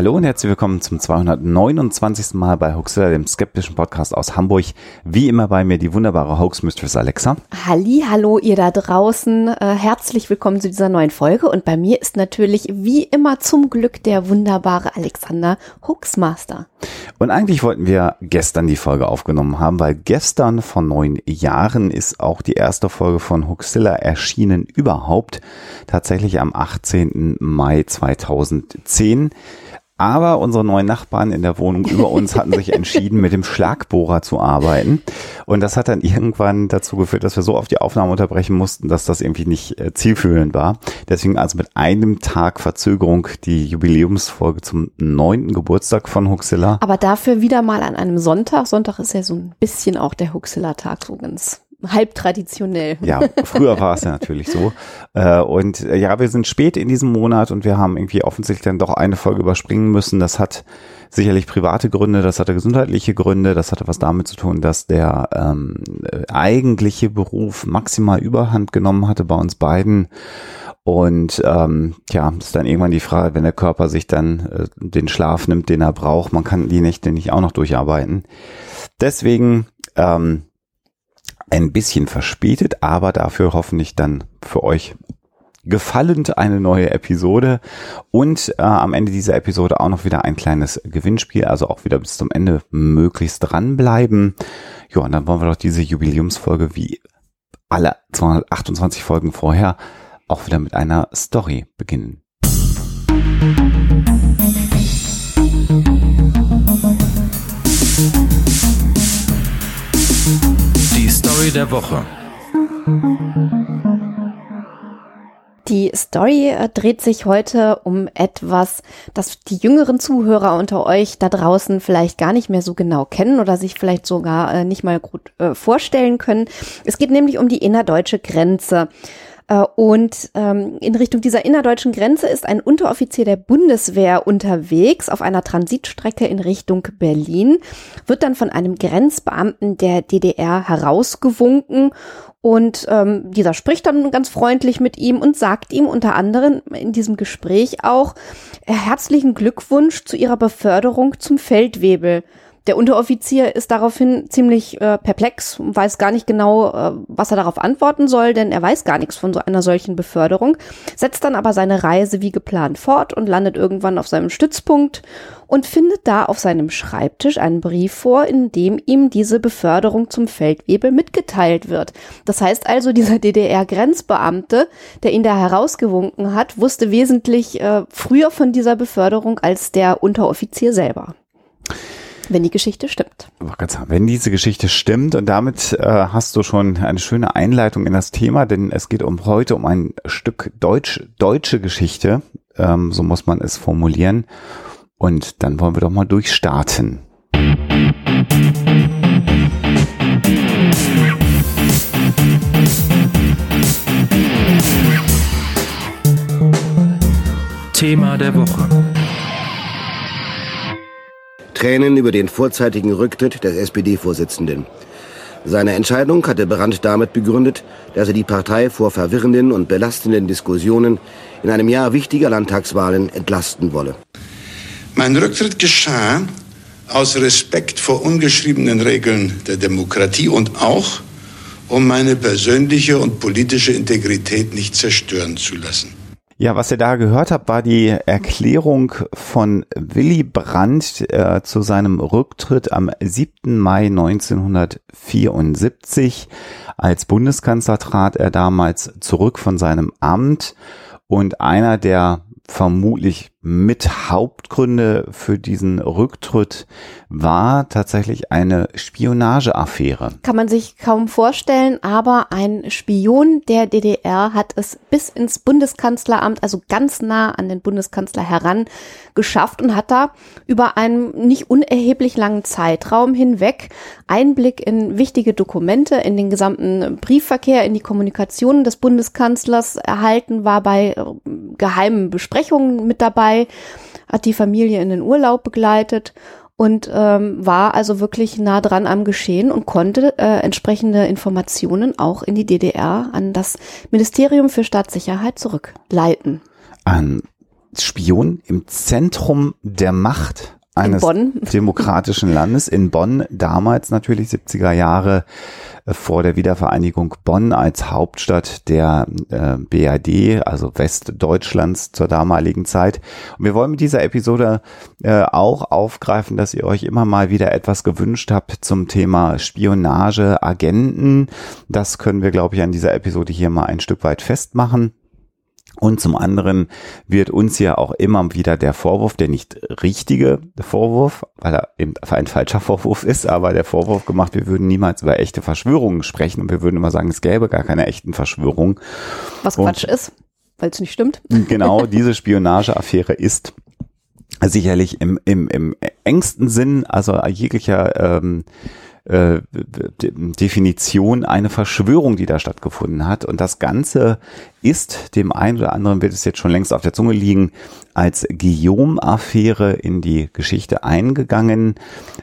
Hallo und herzlich willkommen zum 229. Mal bei Hoaxilla, dem skeptischen Podcast aus Hamburg. Wie immer bei mir die wunderbare Hoax Mistress Alexa. Halli, hallo ihr da draußen. Äh, herzlich willkommen zu dieser neuen Folge und bei mir ist natürlich wie immer zum Glück der wunderbare Alexander Hoaxmaster. Und eigentlich wollten wir gestern die Folge aufgenommen haben, weil gestern vor neun Jahren ist auch die erste Folge von Hoaxilla erschienen überhaupt. Tatsächlich am 18. Mai 2010. Aber unsere neuen Nachbarn in der Wohnung über uns hatten sich entschieden, mit dem Schlagbohrer zu arbeiten. Und das hat dann irgendwann dazu geführt, dass wir so auf die Aufnahme unterbrechen mussten, dass das irgendwie nicht äh, zielführend war. Deswegen also mit einem Tag Verzögerung die Jubiläumsfolge zum neunten Geburtstag von Huxilla. Aber dafür wieder mal an einem Sonntag. Sonntag ist ja so ein bisschen auch der Huxilla-Tag ganz halb traditionell. Ja, früher war es ja natürlich so. Äh, und äh, ja, wir sind spät in diesem Monat und wir haben irgendwie offensichtlich dann doch eine Folge überspringen müssen. Das hat sicherlich private Gründe, das hatte gesundheitliche Gründe, das hatte was damit zu tun, dass der ähm, eigentliche Beruf maximal Überhand genommen hatte bei uns beiden. Und ähm, ja, ist dann irgendwann die Frage, wenn der Körper sich dann äh, den Schlaf nimmt, den er braucht, man kann die Nächte nicht auch noch durcharbeiten. Deswegen ähm, ein bisschen verspätet, aber dafür hoffentlich dann für euch gefallend eine neue Episode und äh, am Ende dieser Episode auch noch wieder ein kleines Gewinnspiel, also auch wieder bis zum Ende möglichst dranbleiben. Ja, und dann wollen wir doch diese Jubiläumsfolge wie alle 228 Folgen vorher auch wieder mit einer Story beginnen. Story der Woche. Die Story äh, dreht sich heute um etwas, das die jüngeren Zuhörer unter euch da draußen vielleicht gar nicht mehr so genau kennen oder sich vielleicht sogar äh, nicht mal gut äh, vorstellen können. Es geht nämlich um die innerdeutsche Grenze. Äh, und ähm, in Richtung dieser innerdeutschen Grenze ist ein Unteroffizier der Bundeswehr unterwegs auf einer Transitstrecke in Richtung Berlin, wird dann von einem Grenzbeamten der DDR herausgewunken und ähm, dieser spricht dann ganz freundlich mit ihm und sagt ihm unter anderem in diesem Gespräch auch herzlichen Glückwunsch zu ihrer Beförderung zum Feldwebel. Der Unteroffizier ist daraufhin ziemlich äh, perplex und weiß gar nicht genau, äh, was er darauf antworten soll, denn er weiß gar nichts von so einer solchen Beförderung, setzt dann aber seine Reise wie geplant fort und landet irgendwann auf seinem Stützpunkt und findet da auf seinem Schreibtisch einen Brief vor, in dem ihm diese Beförderung zum Feldwebel mitgeteilt wird. Das heißt also, dieser DDR-Grenzbeamte, der ihn da herausgewunken hat, wusste wesentlich äh, früher von dieser Beförderung als der Unteroffizier selber. Wenn die Geschichte stimmt. Wenn diese Geschichte stimmt und damit äh, hast du schon eine schöne Einleitung in das Thema, denn es geht um heute um ein Stück Deutsch, deutsche Geschichte, ähm, so muss man es formulieren. Und dann wollen wir doch mal durchstarten. Thema der Woche. Tränen über den vorzeitigen Rücktritt des SPD-Vorsitzenden. Seine Entscheidung hatte Brandt damit begründet, dass er die Partei vor verwirrenden und belastenden Diskussionen in einem Jahr wichtiger Landtagswahlen entlasten wolle. Mein Rücktritt geschah aus Respekt vor ungeschriebenen Regeln der Demokratie und auch, um meine persönliche und politische Integrität nicht zerstören zu lassen. Ja, was ihr da gehört habt, war die Erklärung von Willy Brandt äh, zu seinem Rücktritt am 7. Mai 1974. Als Bundeskanzler trat er damals zurück von seinem Amt und einer der vermutlich mit Hauptgründe für diesen Rücktritt war tatsächlich eine Spionageaffäre. Kann man sich kaum vorstellen, aber ein Spion der DDR hat es bis ins Bundeskanzleramt, also ganz nah an den Bundeskanzler heran geschafft und hat da über einen nicht unerheblich langen Zeitraum hinweg Einblick in wichtige Dokumente, in den gesamten Briefverkehr, in die Kommunikation des Bundeskanzlers erhalten, war bei äh, geheimen Besprechungen mit dabei dabei, hat die Familie in den Urlaub begleitet und ähm, war also wirklich nah dran am Geschehen und konnte äh, entsprechende Informationen auch in die DDR an das Ministerium für Staatssicherheit zurückleiten. Ein Spion im Zentrum der Macht eines demokratischen Landes in Bonn, damals natürlich 70er Jahre äh, vor der Wiedervereinigung Bonn als Hauptstadt der äh, BRD, also Westdeutschlands zur damaligen Zeit. Und wir wollen mit dieser Episode äh, auch aufgreifen, dass ihr euch immer mal wieder etwas gewünscht habt zum Thema Spionage, Agenten. Das können wir, glaube ich, an dieser Episode hier mal ein Stück weit festmachen. Und zum anderen wird uns ja auch immer wieder der Vorwurf, der nicht richtige Vorwurf, weil er eben ein falscher Vorwurf ist, aber der Vorwurf gemacht, wir würden niemals über echte Verschwörungen sprechen und wir würden immer sagen, es gäbe gar keine echten Verschwörungen. Was Quatsch und ist, weil es nicht stimmt. Genau, diese Spionageaffäre ist sicherlich im, im, im engsten Sinn, also jeglicher ähm, äh, Definition eine Verschwörung, die da stattgefunden hat. Und das Ganze ist, dem einen oder anderen wird es jetzt schon längst auf der Zunge liegen, als Guillaume-Affäre in die Geschichte eingegangen.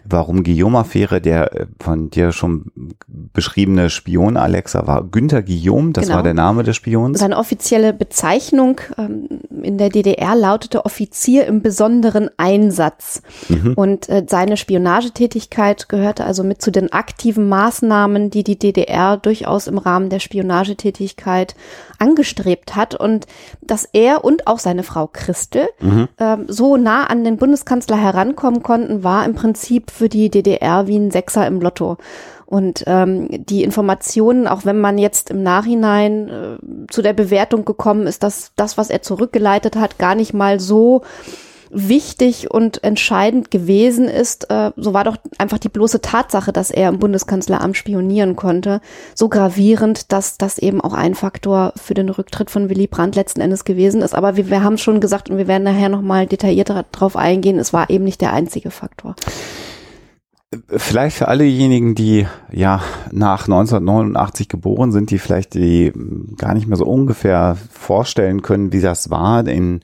Warum Guillaume-Affäre? Der äh, von dir schon beschriebene Spion Alexa war Günther Guillaume, das genau. war der Name des Spions. Seine offizielle Bezeichnung ähm, in der DDR lautete Offizier im besonderen Einsatz. Mhm. Und äh, seine Spionagetätigkeit gehörte also mit zu den aktiven Maßnahmen, die die DDR durchaus im Rahmen der Spionagetätigkeit angestrebt hat und dass er und auch seine Frau Christel mhm. ähm, so nah an den Bundeskanzler herankommen konnten, war im Prinzip für die DDR wie ein Sechser im Lotto. Und ähm, die Informationen, auch wenn man jetzt im Nachhinein äh, zu der Bewertung gekommen ist, dass das, was er zurückgeleitet hat, gar nicht mal so wichtig und entscheidend gewesen ist, äh, so war doch einfach die bloße Tatsache, dass er im Bundeskanzleramt spionieren konnte, so gravierend, dass das eben auch ein Faktor für den Rücktritt von Willy Brandt letzten Endes gewesen ist. Aber wir, wir haben schon gesagt und wir werden nachher nochmal detaillierter darauf eingehen, es war eben nicht der einzige Faktor. Vielleicht für allejenigen, die ja nach 1989 geboren sind, die vielleicht die gar nicht mehr so ungefähr vorstellen können, wie das war, in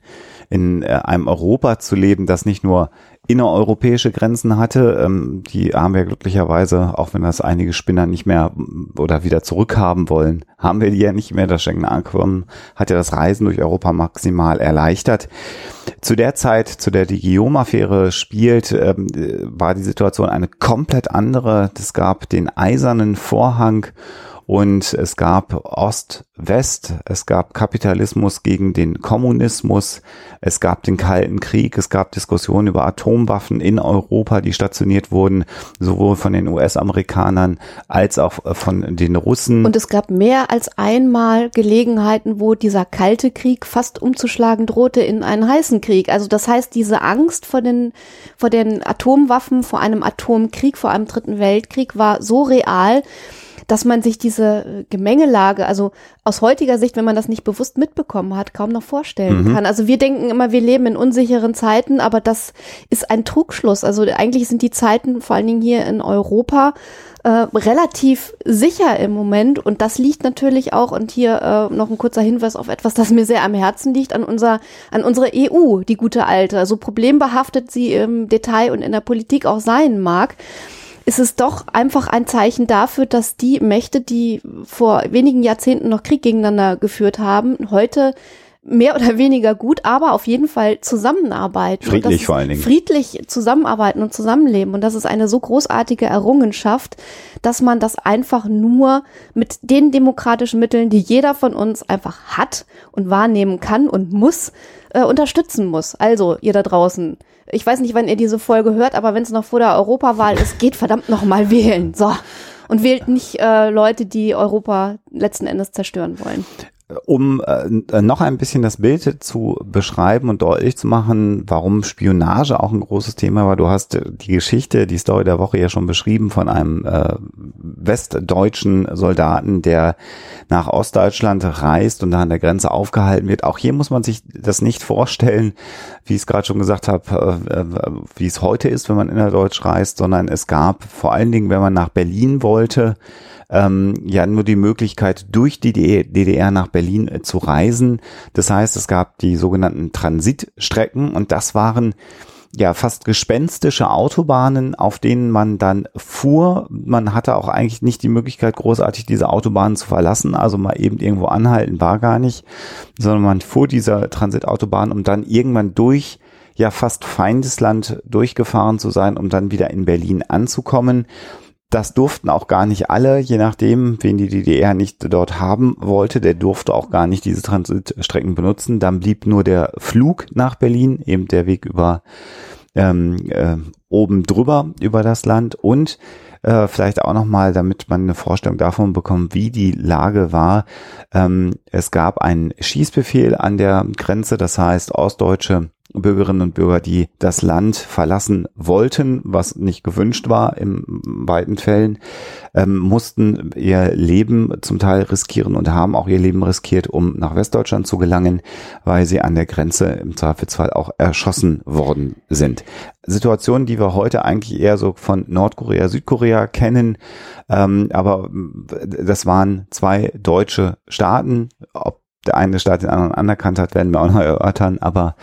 in äh, einem Europa zu leben, das nicht nur innereuropäische Grenzen hatte. Ähm, die haben wir glücklicherweise, auch wenn das einige Spinner nicht mehr oder wieder zurückhaben wollen, haben wir die ja nicht mehr. Das Schengen Abkommen hat ja das Reisen durch Europa maximal erleichtert. Zu der Zeit, zu der die Guillaume-Affäre spielt, ähm, war die Situation eine komplett andere. Es gab den eisernen Vorhang und es gab Ost-West, es gab Kapitalismus gegen den Kommunismus, es gab den Kalten Krieg, es gab Diskussionen über Atomwaffen in Europa, die stationiert wurden, sowohl von den US-Amerikanern als auch äh, von den Russen. Und es gab mehr als einmal Gelegenheiten, wo dieser Kalte Krieg fast umzuschlagen drohte in einen heißen Krieg. Also das heißt, diese Angst vor den, vor den Atomwaffen, vor einem Atomkrieg, vor einem dritten Weltkrieg war so real, dass man sich diese äh, Gemengelage, also aus heutiger Sicht, wenn man das nicht bewusst mitbekommen hat, kaum noch vorstellen mhm. kann. Also wir denken immer, wir leben in unsicheren Zeiten, aber das ist ein Trugschluss. Also eigentlich sind die Zeiten, vor allen Dingen hier in Europa, äh, relativ sicher im Moment. Und das liegt natürlich auch, und hier äh, noch ein kurzer Hinweis auf etwas, das mir sehr am Herzen liegt, an unser, an unsere EU, die gute alte. So problembehaftet sie im Detail und in der Politik auch sein mag ist es doch einfach ein Zeichen dafür, dass die Mächte, die vor wenigen Jahrzehnten noch Krieg gegeneinander geführt haben, heute mehr oder weniger gut, aber auf jeden Fall zusammenarbeiten. Friedlich vor allen Dingen. Friedlich zusammenarbeiten und zusammenleben. Und das ist eine so großartige Errungenschaft, dass man das einfach nur mit den demokratischen Mitteln, die jeder von uns einfach hat und wahrnehmen kann und muss, äh, unterstützen muss. Also, ihr da draußen, ich weiß nicht, wann ihr diese Folge hört, aber wenn es noch vor der Europawahl ist, geht verdammt noch mal wählen. So. Und wählt nicht äh, Leute, die Europa letzten Endes zerstören wollen um äh, noch ein bisschen das Bild zu beschreiben und deutlich zu machen, warum Spionage auch ein großes Thema war. Du hast die Geschichte, die Story der Woche ja schon beschrieben von einem äh, westdeutschen Soldaten, der nach Ostdeutschland reist und da an der Grenze aufgehalten wird. Auch hier muss man sich das nicht vorstellen, wie ich es gerade schon gesagt habe, äh, äh, wie es heute ist, wenn man innerdeutsch reist, sondern es gab vor allen Dingen, wenn man nach Berlin wollte, ähm, ja nur die Möglichkeit, durch die DDR nach Berlin äh, zu reisen. Das heißt, es gab die sogenannten Transitstrecken und das waren ja fast gespenstische Autobahnen, auf denen man dann fuhr. Man hatte auch eigentlich nicht die Möglichkeit, großartig diese Autobahnen zu verlassen, also mal eben irgendwo anhalten war gar nicht, sondern man fuhr dieser Transitautobahn, um dann irgendwann durch ja fast Feindesland durchgefahren zu sein, um dann wieder in Berlin anzukommen. Das durften auch gar nicht alle, je nachdem, wen die DDR nicht dort haben wollte, der durfte auch gar nicht diese Transitstrecken benutzen. Dann blieb nur der Flug nach Berlin, eben der Weg über ähm, äh, oben drüber über das Land und äh, vielleicht auch nochmal, damit man eine Vorstellung davon bekommt, wie die Lage war. Ähm, es gab einen Schießbefehl an der Grenze, das heißt, Ostdeutsche Bürgerinnen und Bürger, die das Land verlassen wollten, was nicht gewünscht war in weiten Fällen, ähm, mussten ihr Leben zum Teil riskieren und haben auch ihr Leben riskiert, um nach Westdeutschland zu gelangen, weil sie an der Grenze im Zweifelsfall auch erschossen worden sind. Situationen, die wir heute eigentlich eher so von Nordkorea, Südkorea kennen, ähm, aber das waren zwei deutsche Staaten. Ob der eine Staat den anderen anerkannt hat, werden wir auch noch erörtern, aber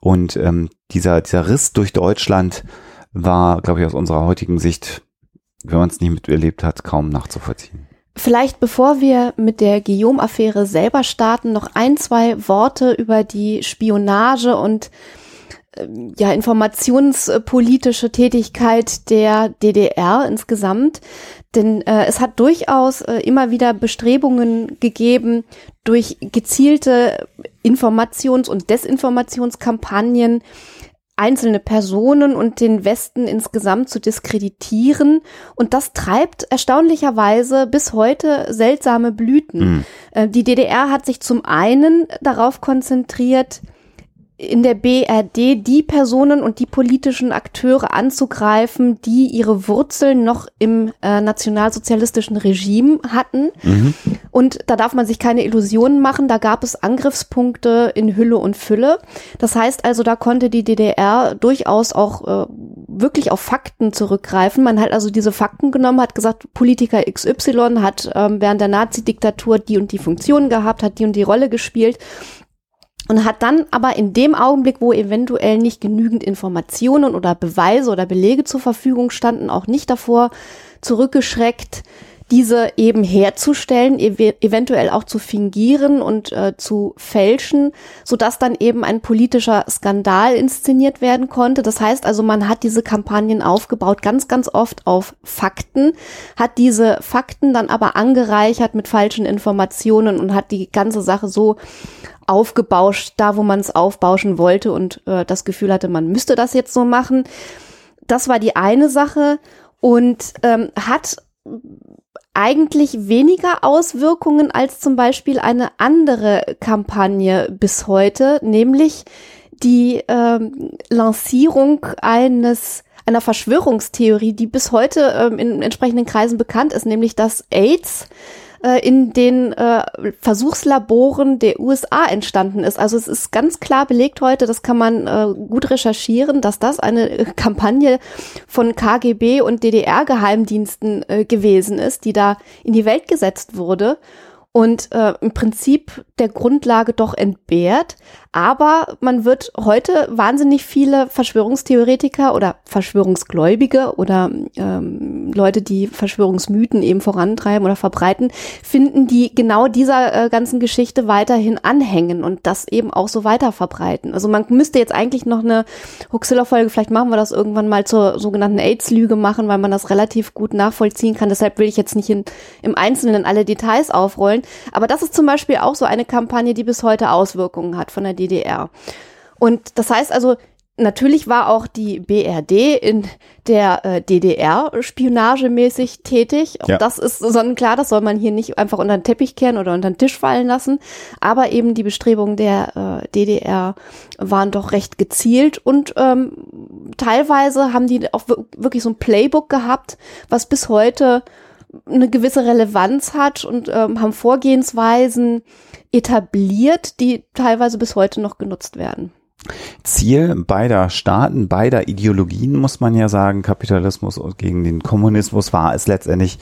und ähm, dieser, dieser Riss durch Deutschland war, glaube ich, aus unserer heutigen Sicht, wenn man es nicht miterlebt hat, kaum nachzuvollziehen. Vielleicht bevor wir mit der Guillaume-Affäre selber starten, noch ein, zwei Worte über die Spionage und ähm, ja, informationspolitische Tätigkeit der DDR insgesamt. Denn äh, es hat durchaus äh, immer wieder Bestrebungen gegeben, durch gezielte Informations- und Desinformationskampagnen einzelne Personen und den Westen insgesamt zu diskreditieren. Und das treibt erstaunlicherweise bis heute seltsame Blüten. Mhm. Äh, die DDR hat sich zum einen darauf konzentriert, in der BRD die Personen und die politischen Akteure anzugreifen, die ihre Wurzeln noch im äh, nationalsozialistischen Regime hatten. Mhm. Und da darf man sich keine Illusionen machen, da gab es Angriffspunkte in Hülle und Fülle. Das heißt also, da konnte die DDR durchaus auch äh, wirklich auf Fakten zurückgreifen. Man hat also diese Fakten genommen, hat gesagt, Politiker XY hat ähm, während der Nazi-Diktatur die und die Funktion gehabt, hat die und die Rolle gespielt und hat dann aber in dem Augenblick, wo eventuell nicht genügend Informationen oder Beweise oder Belege zur Verfügung standen, auch nicht davor zurückgeschreckt, diese eben herzustellen, ev eventuell auch zu fingieren und äh, zu fälschen, so dass dann eben ein politischer Skandal inszeniert werden konnte. Das heißt also, man hat diese Kampagnen aufgebaut, ganz, ganz oft auf Fakten, hat diese Fakten dann aber angereichert mit falschen Informationen und hat die ganze Sache so aufgebauscht, da wo man es aufbauschen wollte und äh, das Gefühl hatte, man müsste das jetzt so machen. Das war die eine Sache und ähm, hat eigentlich weniger Auswirkungen als zum Beispiel eine andere Kampagne bis heute, nämlich die ähm, Lancierung eines einer Verschwörungstheorie, die bis heute ähm, in entsprechenden Kreisen bekannt ist, nämlich dass AIDS äh, in den äh, Versuchslaboren der USA entstanden ist. Also es ist ganz klar belegt heute, das kann man äh, gut recherchieren, dass das eine Kampagne von KGB und DDR-Geheimdiensten äh, gewesen ist, die da in die Welt gesetzt wurde und äh, im Prinzip der Grundlage doch entbehrt. Aber man wird heute wahnsinnig viele Verschwörungstheoretiker oder Verschwörungsgläubige oder ähm, Leute, die Verschwörungsmythen eben vorantreiben oder verbreiten, finden, die genau dieser äh, ganzen Geschichte weiterhin anhängen und das eben auch so weiter verbreiten. Also man müsste jetzt eigentlich noch eine Huxilla-Folge, vielleicht machen wir das irgendwann mal zur sogenannten AIDS-Lüge machen, weil man das relativ gut nachvollziehen kann. Deshalb will ich jetzt nicht in, im Einzelnen alle Details aufrollen. Aber das ist zum Beispiel auch so eine Kampagne, die bis heute Auswirkungen hat von der DDR. Und das heißt also, natürlich war auch die BRD in der äh, DDR spionagemäßig tätig. Ja. Das ist sonnenklar, das soll man hier nicht einfach unter den Teppich kehren oder unter den Tisch fallen lassen. Aber eben die Bestrebungen der äh, DDR waren doch recht gezielt und ähm, teilweise haben die auch wirklich so ein Playbook gehabt, was bis heute eine gewisse Relevanz hat und ähm, haben Vorgehensweisen etabliert, die teilweise bis heute noch genutzt werden. Ziel beider Staaten, beider Ideologien, muss man ja sagen, Kapitalismus gegen den Kommunismus war es letztendlich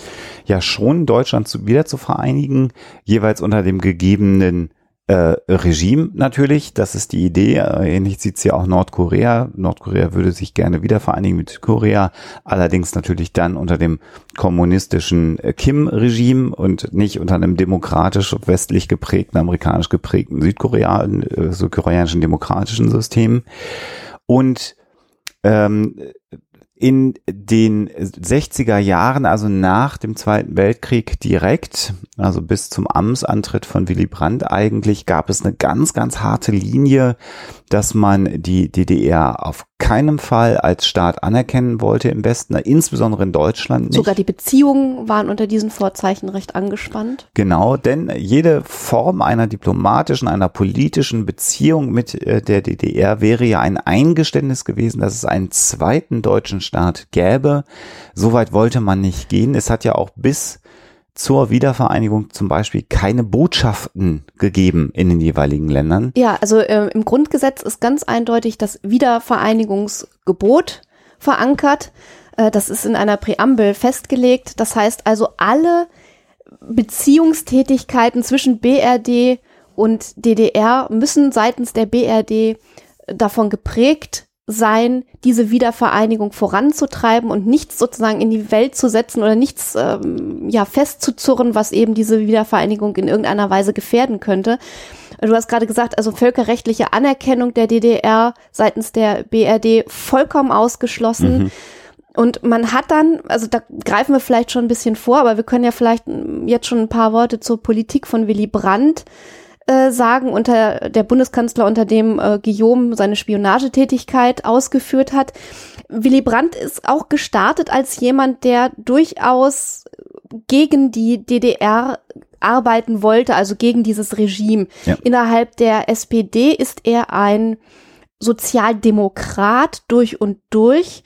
ja schon, Deutschland zu, wieder zu vereinigen, jeweils unter dem gegebenen äh, Regime natürlich, das ist die Idee. Äh, ähnlich sieht's ja auch Nordkorea. Nordkorea würde sich gerne wieder vereinigen mit Südkorea, allerdings natürlich dann unter dem kommunistischen äh, Kim-Regime und nicht unter einem demokratisch westlich geprägten, amerikanisch geprägten Südkorea, äh, südkoreanischen demokratischen System. Und ähm, in den 60er Jahren, also nach dem Zweiten Weltkrieg direkt, also bis zum Amtsantritt von Willy Brandt eigentlich, gab es eine ganz, ganz harte Linie, dass man die DDR auf keinem Fall als Staat anerkennen wollte im Westen, insbesondere in Deutschland nicht. Sogar die Beziehungen waren unter diesen Vorzeichen recht angespannt. Genau, denn jede Form einer diplomatischen, einer politischen Beziehung mit äh, der DDR wäre ja ein Eingeständnis gewesen, dass es einen zweiten deutschen Staat gäbe. Soweit wollte man nicht gehen. Es hat ja auch bis zur Wiedervereinigung zum Beispiel keine Botschaften gegeben in den jeweiligen Ländern. Ja, also äh, im Grundgesetz ist ganz eindeutig das Wiedervereinigungsgebot verankert. Äh, das ist in einer Präambel festgelegt. Das heißt also, alle Beziehungstätigkeiten zwischen BRD und DDR müssen seitens der BRD davon geprägt sein, diese Wiedervereinigung voranzutreiben und nichts sozusagen in die Welt zu setzen oder nichts ähm, ja festzuzurren, was eben diese Wiedervereinigung in irgendeiner Weise gefährden könnte. Du hast gerade gesagt, also völkerrechtliche Anerkennung der DDR seitens der BRD vollkommen ausgeschlossen. Mhm. Und man hat dann, also da greifen wir vielleicht schon ein bisschen vor, aber wir können ja vielleicht jetzt schon ein paar Worte zur Politik von Willy Brandt äh, sagen, unter der Bundeskanzler, unter dem äh, Guillaume seine Spionagetätigkeit ausgeführt hat. Willy Brandt ist auch gestartet als jemand, der durchaus gegen die DDR arbeiten wollte, also gegen dieses Regime. Ja. Innerhalb der SPD ist er ein Sozialdemokrat durch und durch,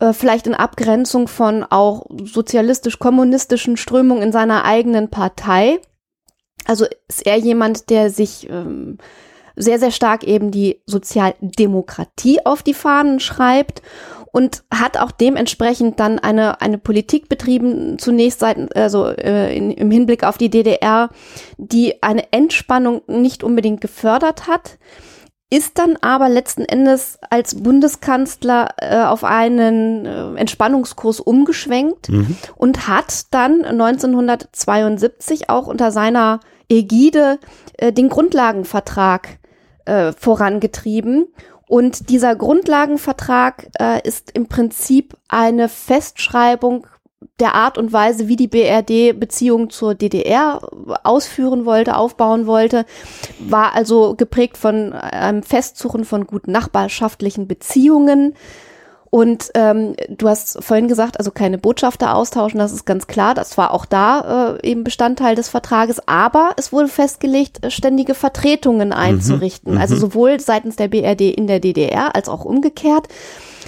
äh, vielleicht in Abgrenzung von auch sozialistisch-kommunistischen Strömungen in seiner eigenen Partei. Also ist er jemand, der sich ähm, sehr, sehr stark eben die Sozialdemokratie auf die Fahnen schreibt und hat auch dementsprechend dann eine, eine Politik betrieben, zunächst seit, also äh, in, im Hinblick auf die DDR, die eine Entspannung nicht unbedingt gefördert hat, ist dann aber letzten Endes als Bundeskanzler äh, auf einen äh, Entspannungskurs umgeschwenkt mhm. und hat dann 1972 auch unter seiner Ägide äh, den Grundlagenvertrag äh, vorangetrieben. Und dieser Grundlagenvertrag äh, ist im Prinzip eine Festschreibung der Art und Weise, wie die BRD Beziehungen zur DDR ausführen wollte, aufbauen wollte, war also geprägt von einem Festsuchen von guten nachbarschaftlichen Beziehungen. Und ähm, du hast vorhin gesagt, also keine Botschafter austauschen, das ist ganz klar. Das war auch da äh, eben Bestandteil des Vertrages. Aber es wurde festgelegt, ständige Vertretungen mhm. einzurichten. Mhm, also sowohl seitens der BRD in der DDR als auch umgekehrt.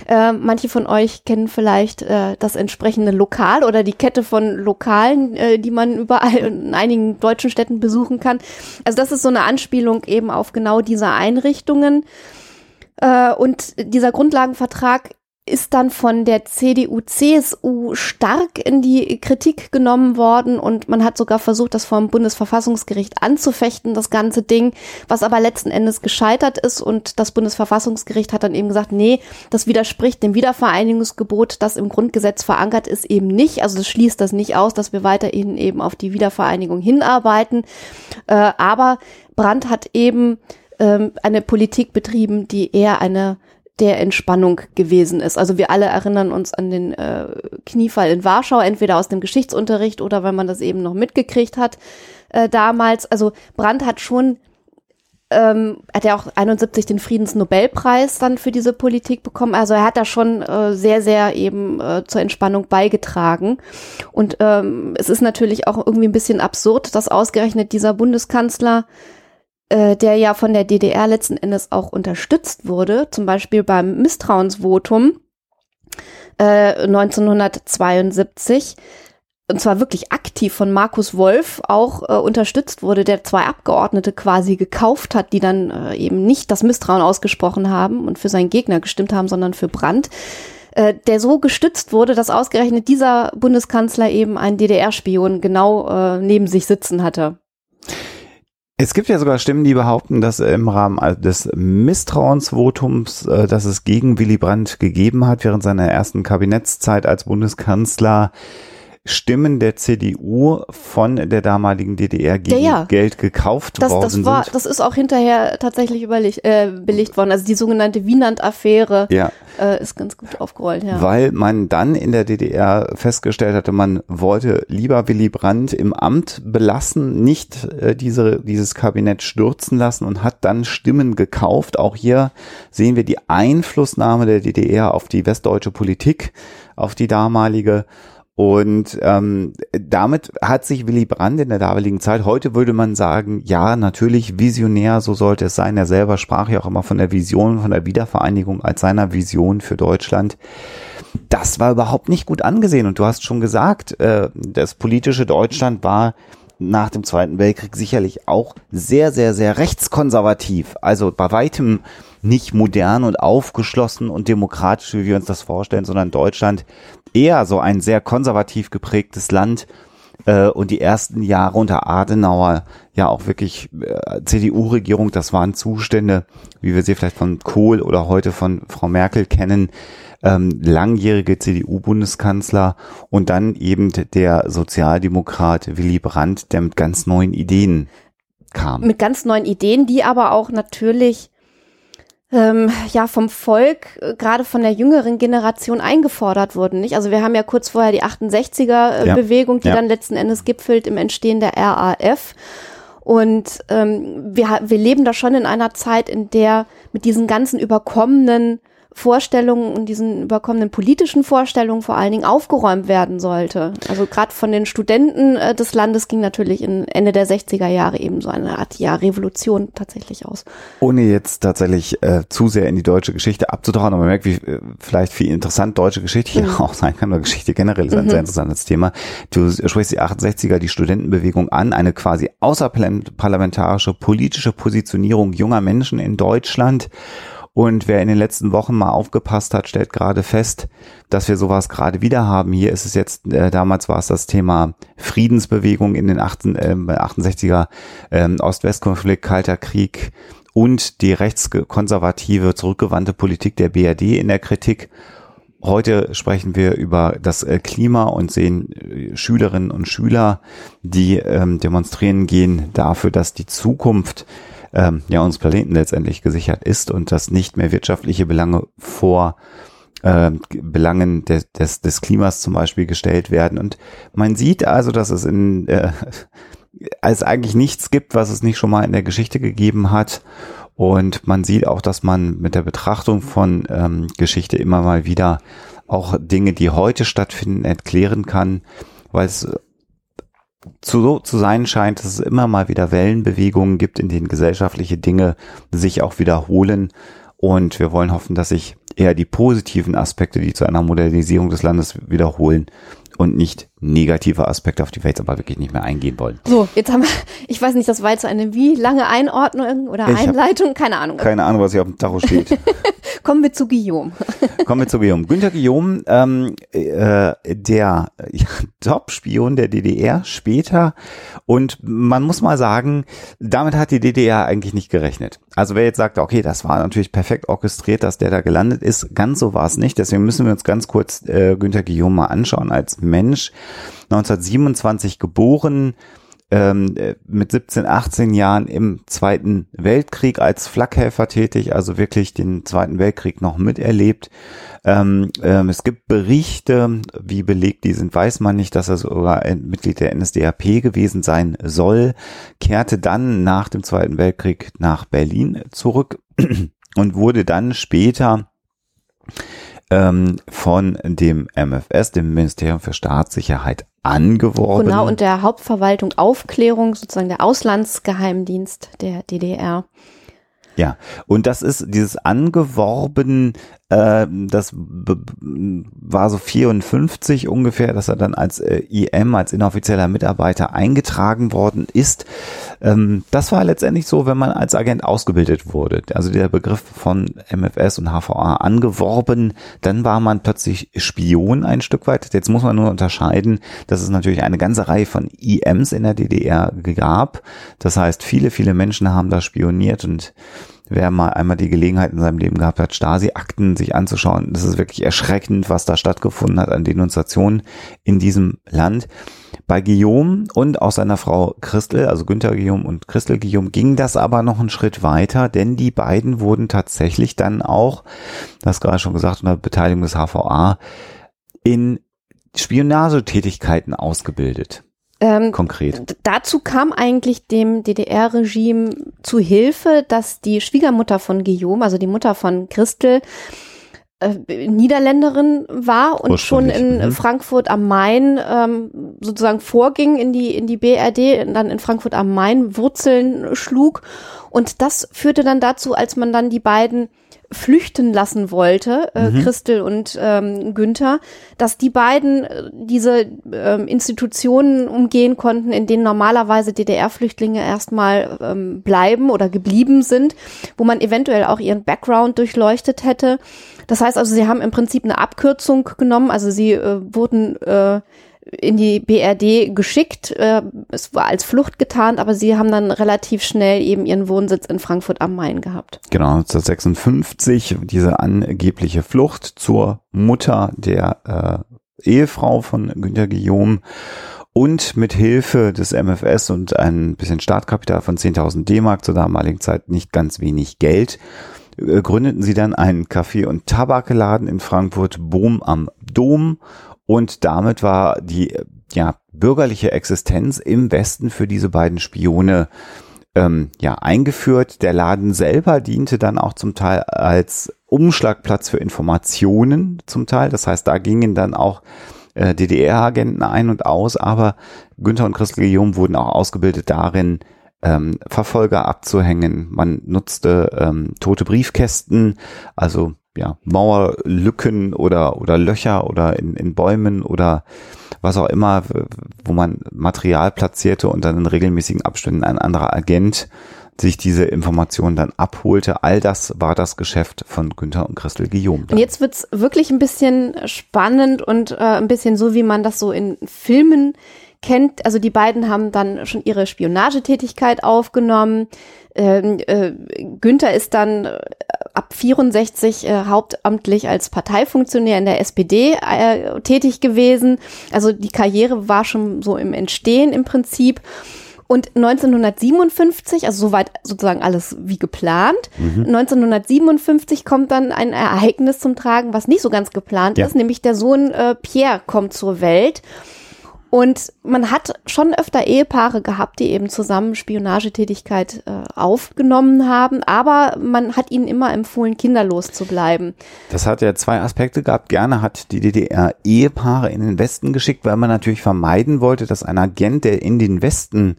Äh, manche von euch kennen vielleicht äh, das entsprechende Lokal oder die Kette von Lokalen, äh, die man überall in einigen deutschen Städten besuchen kann. Also das ist so eine Anspielung eben auf genau diese Einrichtungen. Äh, und dieser Grundlagenvertrag ist dann von der CDU, CSU stark in die Kritik genommen worden und man hat sogar versucht, das vom Bundesverfassungsgericht anzufechten, das ganze Ding, was aber letzten Endes gescheitert ist und das Bundesverfassungsgericht hat dann eben gesagt, nee, das widerspricht dem Wiedervereinigungsgebot, das im Grundgesetz verankert ist, eben nicht. Also das schließt das nicht aus, dass wir weiterhin eben auf die Wiedervereinigung hinarbeiten. Äh, aber Brandt hat eben ähm, eine Politik betrieben, die eher eine der Entspannung gewesen ist. Also wir alle erinnern uns an den äh, Kniefall in Warschau, entweder aus dem Geschichtsunterricht oder weil man das eben noch mitgekriegt hat äh, damals. Also Brandt hat schon ähm, hat ja auch 71 den Friedensnobelpreis dann für diese Politik bekommen. Also er hat da schon äh, sehr, sehr eben äh, zur Entspannung beigetragen. Und ähm, es ist natürlich auch irgendwie ein bisschen absurd, dass ausgerechnet dieser Bundeskanzler äh, der ja von der DDR letzten Endes auch unterstützt wurde, zum Beispiel beim Misstrauensvotum äh, 1972, und zwar wirklich aktiv von Markus Wolf auch äh, unterstützt wurde, der zwei Abgeordnete quasi gekauft hat, die dann äh, eben nicht das Misstrauen ausgesprochen haben und für seinen Gegner gestimmt haben, sondern für Brandt, äh, der so gestützt wurde, dass ausgerechnet dieser Bundeskanzler eben einen DDR-Spion genau äh, neben sich sitzen hatte. Es gibt ja sogar Stimmen, die behaupten, dass im Rahmen des Misstrauensvotums, äh, das es gegen Willy Brandt gegeben hat während seiner ersten Kabinettszeit als Bundeskanzler, Stimmen der CDU von der damaligen DDR gegen Ja, ja. Geld gekauft Das, worden das war, sind. das ist auch hinterher tatsächlich überleg, äh, belegt worden. Also die sogenannte Wienand-Affäre Ja, äh, ist ganz gut aufgerollt, ja. weil man dann in der DDR festgestellt hatte, man wollte lieber Willy Brandt im Amt belassen, nicht äh, diese, dieses Kabinett stürzen lassen und hat dann Stimmen gekauft. Auch hier sehen wir die Einflussnahme der DDR auf die westdeutsche Politik, auf die damalige. Und ähm, damit hat sich Willy Brandt in der damaligen Zeit, heute würde man sagen, ja, natürlich visionär, so sollte es sein. Er selber sprach ja auch immer von der Vision, von der Wiedervereinigung als seiner Vision für Deutschland. Das war überhaupt nicht gut angesehen. Und du hast schon gesagt, äh, das politische Deutschland war nach dem Zweiten Weltkrieg sicherlich auch sehr, sehr, sehr rechtskonservativ. Also bei weitem nicht modern und aufgeschlossen und demokratisch, wie wir uns das vorstellen, sondern Deutschland eher so ein sehr konservativ geprägtes Land äh, und die ersten Jahre unter Adenauer ja auch wirklich äh, CDU-Regierung, das waren Zustände, wie wir sie vielleicht von Kohl oder heute von Frau Merkel kennen, ähm, langjährige CDU-Bundeskanzler und dann eben der Sozialdemokrat Willy Brandt, der mit ganz neuen Ideen kam. Mit ganz neuen Ideen, die aber auch natürlich ähm, ja vom Volk, äh, gerade von der jüngeren Generation eingefordert wurden. Nicht? Also wir haben ja kurz vorher die 68er-Bewegung, Ja. die Ja. dann letzten Endes gipfelt im Entstehen der RAF. Und ähm, wir, wir leben da schon in einer Zeit, in der mit diesen ganzen überkommenen Vorstellungen und diesen überkommenen politischen Vorstellungen vor allen Dingen aufgeräumt werden sollte. Also gerade von den Studenten äh, des Landes ging natürlich in Ende der 60er Jahre eben so eine Art ja, Revolution tatsächlich aus. Ohne jetzt tatsächlich äh, zu sehr in die deutsche Geschichte abzutauchen, aber man merkt, wie äh, vielleicht wie interessant deutsche Geschichte hier auch sein kann, oder Geschichte generell ist ein sehr interessantes Thema. Du sprichst die 68er, die Studentenbewegung an, eine quasi außerparlamentarische politische Positionierung junger Menschen in Deutschland. Und wer in den letzten Wochen mal aufgepasst hat, stellt gerade fest, dass wir sowas gerade wieder haben. Hier ist es jetzt, äh, damals war es das Thema Friedensbewegung in den 18, äh, 68er ähm, Ost-West-Konflikt, Kalter Krieg und die rechtskonservative, zurückgewandte Politik der BRD in der Kritik. Heute sprechen wir über das äh, Klima und sehen äh, Schülerinnen und Schüler, die ähm, demonstrieren gehen dafür, dass die Zukunft ähm, ja uns Planeten letztendlich gesichert ist und dass nicht mehr wirtschaftliche Belange vor äh, Belangen des, des, des Klimas zum Beispiel gestellt werden. Und man sieht also, dass es in äh, es eigentlich nichts gibt, was es nicht schon mal in der Geschichte gegeben hat. Und man sieht auch, dass man mit der Betrachtung von ähm, Geschichte immer mal wieder auch Dinge, die heute stattfinden, erklären kann, weil es zu, so zu sein scheint, dass es immer mal wieder Wellenbewegungen gibt, in denen gesellschaftliche Dinge sich auch wiederholen. Und wir wollen hoffen, dass sich eher die positiven Aspekte, die zu einer Modernisierung des Landes wiederholen und nicht negative Aspekte, auf die wir jetzt aber wirklich nicht mehr eingehen wollen. So, jetzt haben wir, ich weiß nicht, das war jetzt eine wie lange Einordnung oder Ich Einleitung, keine Ahnung. Keine Ahnung, was hier auf dem Tacho steht. Kommen wir zu Guillaume. Kommen wir zu Guillaume. Günter Guillaume, ähm, äh, der ja, Top-Spion der DDR später. Und man muss mal sagen, damit hat die DDR eigentlich nicht gerechnet. Also wer jetzt sagt, okay, das war natürlich perfekt orchestriert, dass der da gelandet ist, ganz so war es nicht. Deswegen müssen wir uns ganz kurz äh, Günter Guillaume mal anschauen als Mensch. 1927 geboren, ähm, äh, mit 17, 18 Jahren im Zweiten Weltkrieg als Flakhelfer tätig, also wirklich den Zweiten Weltkrieg noch miterlebt. Ähm, ähm, es gibt Berichte, wie belegt die sind, weiß man nicht, dass er sogar Mitglied der NSDAP gewesen sein soll, kehrte dann nach dem Zweiten Weltkrieg nach Berlin zurück und wurde dann später ähm, von dem MFS, dem Ministerium für Staatssicherheit, angeworben. Genau, und der Hauptverwaltung Aufklärung, sozusagen der Auslandsgeheimdienst der DDR. Ja, und das ist dieses angeworben Äh, das war so 54 ungefähr, dass er dann als äh, IM, als inoffizieller Mitarbeiter eingetragen worden ist. Ähm, das war letztendlich so, wenn man als Agent ausgebildet wurde. Also der Begriff von MFS und HVA angeworben, dann war man plötzlich Spion ein Stück weit. Jetzt muss man nur unterscheiden, dass es natürlich eine ganze Reihe von IMs in der DDR gab. Das heißt, viele, viele Menschen haben da spioniert und wer mal einmal die Gelegenheit in seinem Leben gehabt hat, Stasi-Akten sich anzuschauen, das ist wirklich erschreckend, was da stattgefunden hat an Denunziationen in diesem Land. Bei Guillaume und auch seiner Frau Christel, also Günther Guillaume und Christel Guillaume, ging das aber noch einen Schritt weiter, denn die beiden wurden tatsächlich dann auch, das gerade schon gesagt, unter Beteiligung des HVA, in Spionagetätigkeiten ausgebildet. Ähm, Konkret. Dazu kam eigentlich dem DDR-Regime zu Hilfe, dass die Schwiegermutter von Guillaume, also die Mutter von Christel, äh, Niederländerin war und schon in mhm. Frankfurt am Main ähm, sozusagen vorging in die in die BRD, dann in Frankfurt am Main Wurzeln schlug und das führte dann dazu, als man dann die beiden flüchten lassen wollte, äh, mhm. Christel und ähm, Günther, dass die beiden äh, diese ähm, Institutionen umgehen konnten, in denen normalerweise DDR-Flüchtlinge erstmal ähm, bleiben oder geblieben sind, wo man eventuell auch ihren Background durchleuchtet hätte. Das heißt also, sie haben im Prinzip eine Abkürzung genommen, also sie äh, wurden äh, in die BRD geschickt. Äh, es war als Flucht getarnt, aber sie haben dann relativ schnell eben ihren Wohnsitz in Frankfurt am Main gehabt. Genau, 1956 diese angebliche Flucht zur Mutter der äh, Ehefrau von Günter Guillaume und mit Hilfe des MFS und ein bisschen Startkapital von 10.000 D-Mark zur damaligen Zeit nicht ganz wenig Geld äh, gründeten sie dann einen Kaffee- und Tabakladen in Frankfurt, Boom am Dom und damit war die ja, bürgerliche Existenz im Westen für diese beiden Spione ähm, ja, eingeführt. Der Laden selber diente dann auch zum Teil als Umschlagplatz für Informationen zum Teil. Das heißt, da gingen dann auch äh, DDR-Agenten ein und aus, aber Günther und Christel Guillaume wurden auch ausgebildet darin, ähm, Verfolger abzuhängen. Man nutzte ähm, tote Briefkästen, also ja, Mauerlücken oder, oder Löcher oder in, in Bäumen oder was auch immer, wo man Material platzierte und dann in regelmäßigen Abständen ein anderer Agent sich diese Informationen dann abholte. All das war das Geschäft von Günther und Christel Guillaume. Und jetzt wird's wirklich ein bisschen spannend und äh, ein bisschen so, wie man das so in Filmen kennt. Also die beiden haben dann schon ihre Spionagetätigkeit aufgenommen. Ähm, äh, Günther ist dann äh, ab 64 äh, hauptamtlich als Parteifunktionär in der SPD äh, tätig gewesen. Also die Karriere war schon so im Entstehen im Prinzip. Und 1957, also soweit sozusagen alles wie geplant, mhm. 1957 kommt dann ein Ereignis zum Tragen, was nicht so ganz geplant ja. ist, nämlich der Sohn äh, Pierre kommt zur Welt. Und man hat schon öfter Ehepaare gehabt, die eben zusammen Spionagetätigkeit äh, aufgenommen haben, aber man hat ihnen immer empfohlen, kinderlos zu bleiben. Das hat ja zwei Aspekte gehabt. Gerne hat die DDR Ehepaare in den Westen geschickt, weil man natürlich vermeiden wollte, dass ein Agent, der in den Westen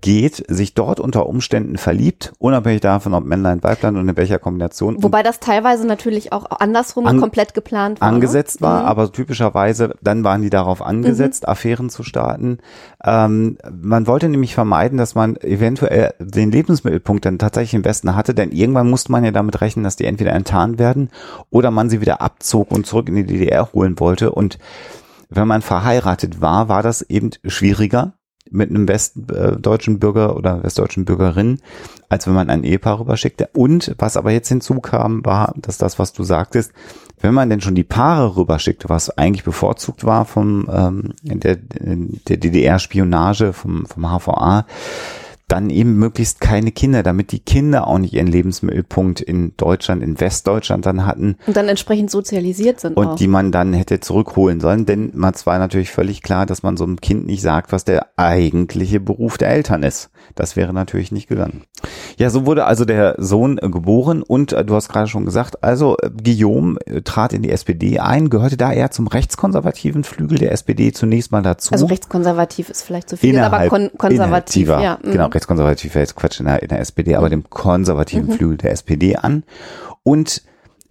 geht, sich dort unter Umständen verliebt, unabhängig davon, ob Männlein, Weiblein und in welcher Kombination. Wobei das teilweise natürlich auch andersrum an, komplett geplant war. Ne? Angesetzt ne? war, mhm. aber typischerweise, dann waren die darauf angesetzt, mhm. Affären zu starten. Ähm, man wollte nämlich vermeiden, dass man eventuell den Lebensmittelpunkt dann tatsächlich im Westen hatte, denn irgendwann musste man ja damit rechnen, dass die entweder enttarnt werden oder man sie wieder abzog und zurück in die DDR holen wollte und wenn man verheiratet war, war das eben schwieriger, mit einem westdeutschen Bürger oder westdeutschen Bürgerin, als wenn man ein Ehepaar rüberschickte. Und was aber jetzt hinzukam, war, dass das, was du sagtest, wenn man denn schon die Paare rüberschickte, was eigentlich bevorzugt war vom ähm, der, der DDR-Spionage vom, vom HVA, dann eben möglichst keine Kinder, damit die Kinder auch nicht ihren Lebensmittelpunkt in Deutschland, in Westdeutschland dann hatten. Und dann entsprechend sozialisiert sind. Und auch. die man dann hätte zurückholen sollen. Denn man war natürlich völlig klar, dass man so einem Kind nicht sagt, was der eigentliche Beruf der Eltern ist. Das wäre natürlich nicht gegangen. Ja, so wurde also der Sohn geboren und äh, du hast gerade schon gesagt, also äh, Guillaume äh, trat in die SPD ein, gehörte da eher zum rechtskonservativen Flügel der SPD zunächst mal dazu. Also rechtskonservativ ist vielleicht zu viel, aber kon konservativ. Ja. Mhm. Genau, rechtskonservativ wäre jetzt Quatsch in der, in der SPD, aber dem konservativen mhm. Flügel der SPD an. Und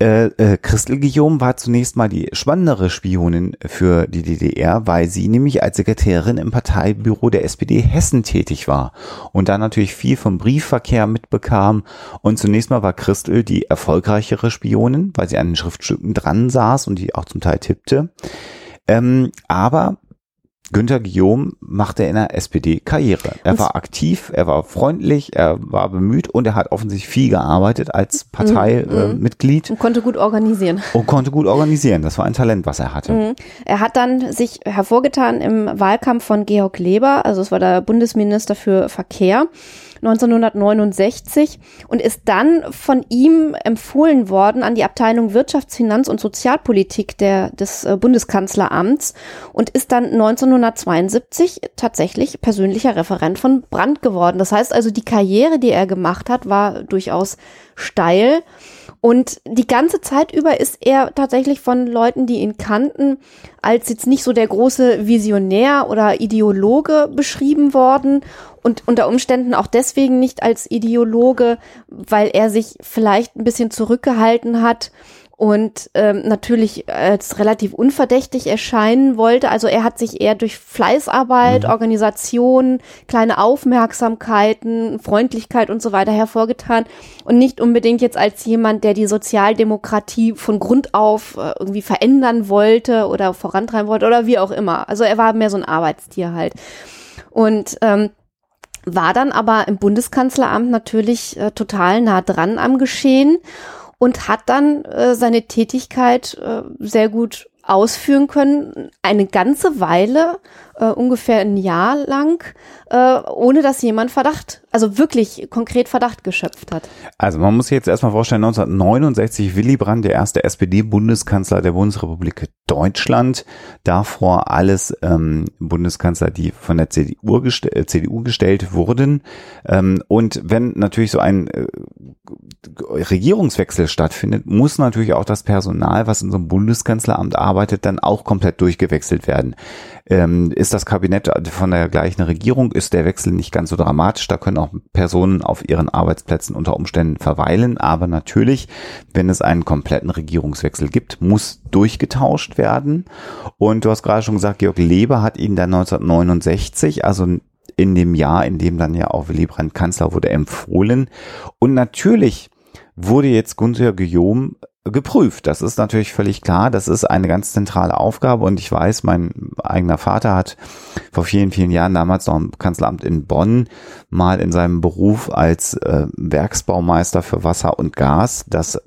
äh, äh, Christel Guillaume war zunächst mal die spannendere Spionin für die DDR, weil sie nämlich als Sekretärin im Parteibüro der SPD Hessen tätig war und da natürlich viel vom Briefverkehr mitbekam. Und zunächst mal war Christel die erfolgreichere Spionin, weil sie an den Schriftstücken dran saß und die auch zum Teil tippte. Ähm, aber Günter Guillaume machte in der SPD Karriere. Er war aktiv, er war freundlich, er war bemüht und er hat offensichtlich viel gearbeitet als Parteimitglied. Und konnte gut organisieren. Und konnte gut organisieren. Das war ein Talent, was er hatte. Mhm. Er hat dann sich hervorgetan im Wahlkampf von Georg Leber, also es war der Bundesminister für Verkehr. 1969 und ist dann von ihm empfohlen worden an die Abteilung Wirtschafts-, Finanz- und Sozialpolitik der, des äh, Bundeskanzleramts und ist dann 1972 tatsächlich persönlicher Referent von Brandt geworden. Das heißt also, die Karriere, die er gemacht hat, war durchaus steil. Und die ganze Zeit über ist er tatsächlich von Leuten, die ihn kannten, als jetzt nicht so der große Visionär oder Ideologe beschrieben worden. Und unter Umständen auch deswegen nicht als Ideologe, weil er sich vielleicht ein bisschen zurückgehalten hat und ähm, natürlich als relativ unverdächtig erscheinen wollte. Also er hat sich eher durch Fleißarbeit, mhm. Organisation, kleine Aufmerksamkeiten, Freundlichkeit und so weiter hervorgetan und nicht unbedingt jetzt als jemand, der die Sozialdemokratie von Grund auf äh, irgendwie verändern wollte oder vorantreiben wollte oder wie auch immer. Also er war mehr so ein Arbeitstier halt. Und ähm, war dann aber im Bundeskanzleramt natürlich äh, total nah dran am Geschehen und hat dann äh, seine Tätigkeit äh, sehr gut ausführen können, eine ganze Weile, äh, ungefähr ein Jahr lang, äh, ohne dass jemand Verdacht, also wirklich konkret Verdacht geschöpft hat. Also man muss sich jetzt erstmal vorstellen, 1969 Willy Brandt, der erste SPD-Bundeskanzler der Bundesrepublik Deutschland, davor alles ähm, Bundeskanzler, die von der CDU, gest äh, CDU gestellt wurden. Ähm, und wenn natürlich so ein äh, Regierungswechsel stattfindet, muss natürlich auch das Personal, was in so einem Bundeskanzleramt arbeitet, dann auch komplett durchgewechselt werden. Ähm, ist das Kabinett von der gleichen Regierung, ist der Wechsel nicht ganz so dramatisch. Da können auch Personen auf ihren Arbeitsplätzen unter Umständen verweilen. Aber natürlich, wenn es einen kompletten Regierungswechsel gibt, muss durchgetauscht werden. Und du hast gerade schon gesagt, Georg Leber hat ihn dann 1969, also in dem Jahr, in dem dann ja auch Willy Brandt Kanzler wurde, empfohlen. Und natürlich wurde jetzt Gunther Guillaume geprüft. Das ist natürlich völlig klar. Das ist eine ganz zentrale Aufgabe. Und ich weiß, mein eigener Vater hat vor vielen, vielen Jahren damals noch im Kanzleramt in Bonn mal in seinem Beruf als äh, Werksbaumeister für Wasser und Gas das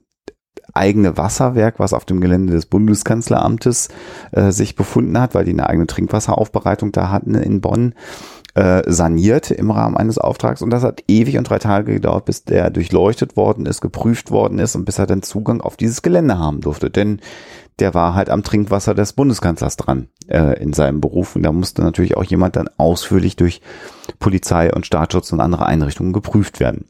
eigene Wasserwerk, was auf dem Gelände des Bundeskanzleramtes äh, sich befunden hat, weil die eine eigene Trinkwasseraufbereitung da hatten in Bonn äh, saniert im Rahmen eines Auftrags und das hat ewig und drei Tage gedauert, bis der durchleuchtet worden ist, geprüft worden ist und bis er dann Zugang auf dieses Gelände haben durfte. Denn der war halt am Trinkwasser des Bundeskanzlers dran äh, in seinem Beruf und da musste natürlich auch jemand dann ausführlich durch Polizei und Staatsschutz und andere Einrichtungen geprüft werden.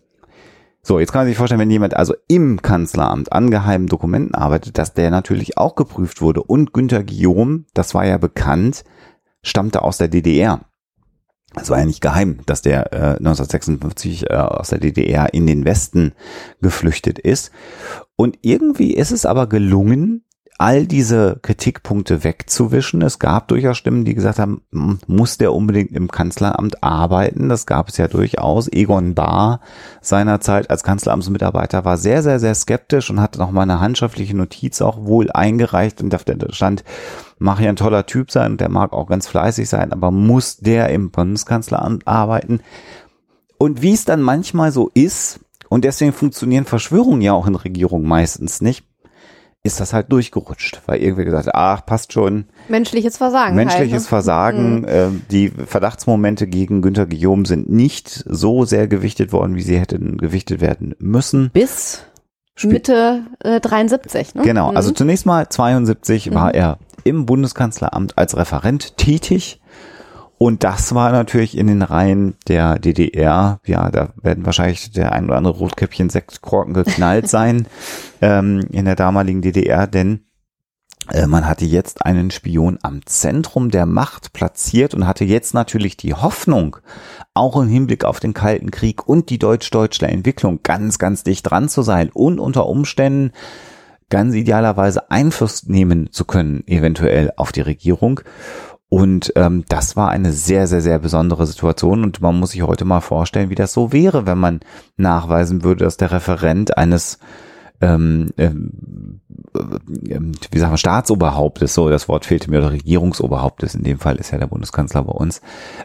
So, jetzt kann man sich vorstellen, wenn jemand also im Kanzleramt an geheimen Dokumenten arbeitet, dass der natürlich auch geprüft wurde. Und Günter Guillaume, das war ja bekannt, stammte aus der DDR. Es war ja nicht geheim, dass der äh, 1956 äh, aus der DDR in den Westen geflüchtet ist. Und irgendwie ist es aber gelungen, all diese Kritikpunkte wegzuwischen. Es gab durchaus Stimmen, die gesagt haben, hm, muss der unbedingt im Kanzleramt arbeiten? Das gab es ja durchaus. Egon Bahr seinerzeit als Kanzleramtsmitarbeiter war sehr, sehr, sehr skeptisch und hatte noch mal eine handschriftliche Notiz auch wohl eingereicht und da stand, mag ja ein toller Typ sein und der mag auch ganz fleißig sein, aber muss der im Bundeskanzleramt arbeiten? Und wie es dann manchmal so ist, und deswegen funktionieren Verschwörungen ja auch in Regierungen meistens nicht, ist das halt durchgerutscht, weil irgendwie gesagt, ach, passt schon. Menschliches Versagen. Menschliches halt, ne? Versagen. Mhm. Äh, die Verdachtsmomente gegen Günter Guillaume sind nicht so sehr gewichtet worden, wie sie hätten gewichtet werden müssen. Bis Mitte äh, 73. Ne? Genau, mhm. also zunächst mal 72 mhm. war er im Bundeskanzleramt als Referent tätig und das war natürlich in den Reihen der DDR, ja, da werden wahrscheinlich der ein oder andere Rotkäppchen Sektkorken geknallt sein ähm, in der damaligen DDR, denn äh, man hatte jetzt einen Spion am Zentrum der Macht platziert und hatte jetzt natürlich die Hoffnung, auch im Hinblick auf den Kalten Krieg und die deutsch-deutsche Entwicklung ganz, ganz dicht dran zu sein und unter Umständen ganz idealerweise Einfluss nehmen zu können, eventuell auf die Regierung. Und ähm, das war eine sehr, sehr, sehr besondere Situation. Und man muss sich heute mal vorstellen, wie das so wäre, wenn man nachweisen würde, dass der Referent eines ähm, ähm, ähm, wie sagen wir, Staatsoberhauptes, so das Wort fehlte mir, oder Regierungsoberhauptes, in dem Fall ist ja der Bundeskanzler bei uns,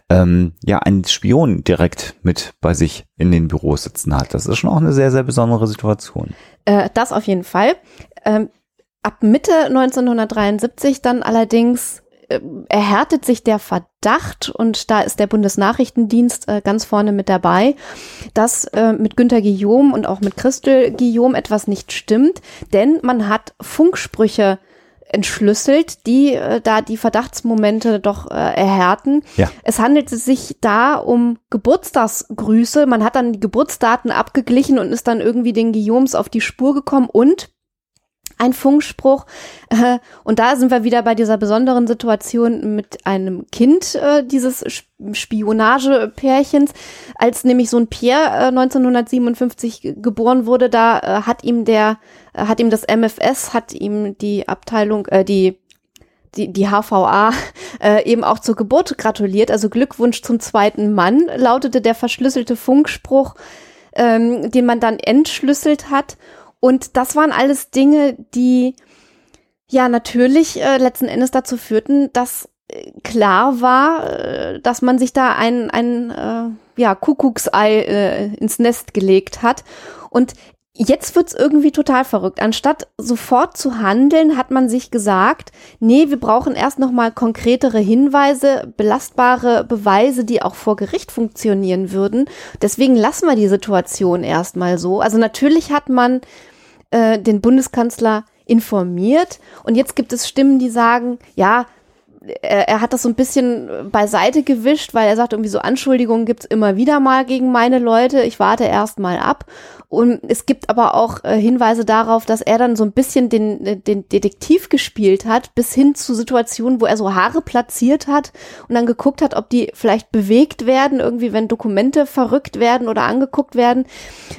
ähm, ja, einen Spion direkt mit bei sich in den Büros sitzen hat. Das ist schon auch eine sehr, sehr besondere Situation. Äh, das auf jeden Fall. Ähm, ab Mitte 1973 dann allerdings äh, erhärtet sich der Verdacht, und da ist der Bundesnachrichtendienst äh, ganz vorne mit dabei, dass äh, mit Günter Guillaume und auch mit Christel Guillaume etwas nicht stimmt, denn man hat Funksprüche entschlüsselt, die äh, da die Verdachtsmomente doch äh, erhärten. Ja. Es handelt sich da um Geburtstagsgrüße. Man hat dann die Geburtsdaten abgeglichen und ist dann irgendwie den Guillaumes auf die Spur gekommen und ein Funkspruch. Äh, und da sind wir wieder bei dieser besonderen Situation mit einem Kind äh, dieses Spionagepärchens. Als nämlich so ein Pierre äh, 1957 geboren wurde, da äh, hat ihm der, äh, hat ihm das MFS, hat ihm die Abteilung, äh, die die, die HVA äh, eben auch zur Geburt gratuliert. Also Glückwunsch zum zweiten Mann, lautete der verschlüsselte Funkspruch, ähm, den man dann entschlüsselt hat. Und das waren alles Dinge, die ja natürlich äh, letzten Endes dazu führten, dass äh, klar war, äh, dass man sich da ein, ein äh, ja, Kuckucksei äh, ins Nest gelegt hat. Und jetzt wird's irgendwie total verrückt. Anstatt sofort zu handeln, hat man sich gesagt, nee, wir brauchen erst noch mal konkretere Hinweise, belastbare Beweise, die auch vor Gericht funktionieren würden. Deswegen lassen wir die Situation erstmal so. Also natürlich hat man äh, den Bundeskanzler informiert. Und jetzt gibt es Stimmen, die sagen, ja, er, er hat das so ein bisschen beiseite gewischt, weil er sagt, irgendwie so Anschuldigungen gibt's immer wieder mal gegen meine Leute. Ich warte erst mal ab. Und es gibt aber auch äh, Hinweise darauf, dass er dann so ein bisschen den, den Detektiv gespielt hat, bis hin zu Situationen, wo er so Haare platziert hat und dann geguckt hat, ob die vielleicht bewegt werden, irgendwie, wenn Dokumente verrückt werden oder angeguckt werden.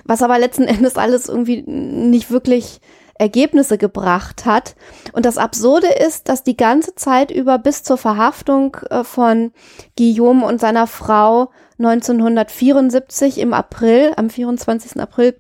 Was aber letzten Endes alles irgendwie nicht wirklich Ergebnisse gebracht hat. Und das Absurde ist, dass die ganze Zeit über bis zur Verhaftung äh, von Guillaume und seiner Frau 1974 im April, am 24. April,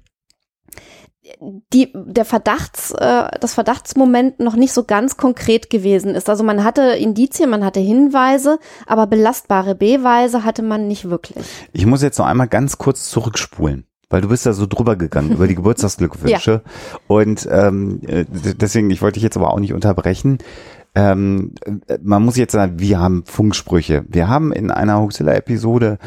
die, der Verdachts, äh, das Verdachtsmoment noch nicht so ganz konkret gewesen ist. Also man hatte Indizien, man hatte Hinweise, aber belastbare Beweise hatte man nicht wirklich. Ich muss jetzt noch einmal ganz kurz zurückspulen weil du bist ja so drüber gegangen über die Geburtstagsglückwünsche. Ja. Und ähm, äh, deswegen, ich wollte dich jetzt aber auch nicht unterbrechen. Ähm, äh, man muss jetzt sagen, wir haben Funksprüche. Wir haben in einer Huxilla-Episode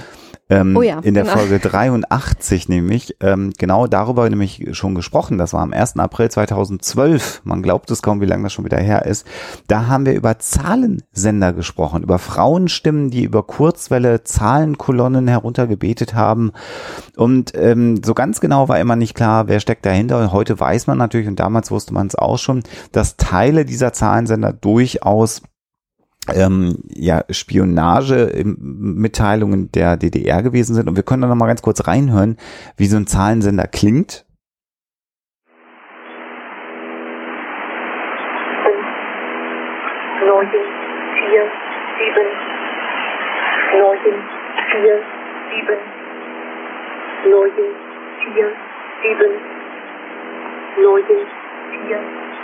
ähm, oh ja, in der genau. Folge 83 nämlich ähm, genau darüber nämlich schon gesprochen. Das war am 1. April 2012. Man glaubt es kaum, wie lange das schon wieder her ist. Da haben wir über Zahlensender gesprochen, über Frauenstimmen, die über Kurzwelle Zahlenkolonnen heruntergebetet haben. Und ähm, so ganz genau war immer nicht klar, wer steckt dahinter. Und heute weiß man natürlich, und damals wusste man es auch schon, dass Teile dieser Zahlensender durchaus ähm, ja, Spionage-Mitteilungen der DDR gewesen sind. Und wir können da noch mal ganz kurz reinhören, wie so ein Zahlensender klingt. neun, vier, sieben, neun, vier, sieben, neun, vier, sieben, neun, vier,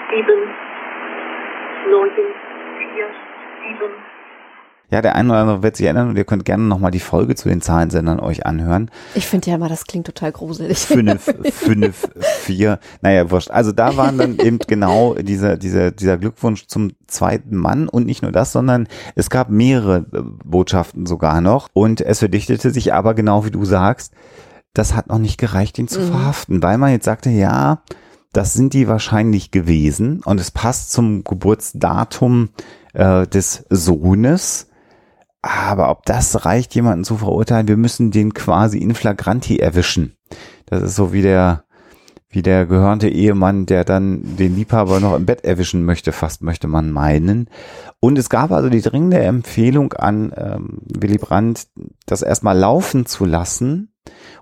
sieben, neun, vier, sieben. Ja, der eine oder andere wird sich erinnern und ihr könnt gerne nochmal die Folge zu den Zahlensendern euch anhören. Ich finde ja immer, das klingt total gruselig. Fünf, fünf, vier, naja, wurscht. Also da waren dann eben genau dieser, dieser, dieser Glückwunsch zum zweiten Mann und nicht nur das, sondern es gab mehrere äh, Botschaften sogar noch und es verdichtete sich aber genau wie du sagst, das hat noch nicht gereicht, ihn zu Mhm. verhaften, weil man jetzt sagte, ja, das sind die wahrscheinlich gewesen und es passt zum Geburtsdatum äh, des Sohnes. Aber ob das reicht, jemanden zu verurteilen, wir müssen den quasi in flagranti erwischen. Das ist so wie der, wie der gehörnte Ehemann, der dann den Liebhaber noch im Bett erwischen möchte, fast möchte man meinen. Und es gab also die dringende Empfehlung an ähm, Willy Brandt, das erstmal laufen zu lassen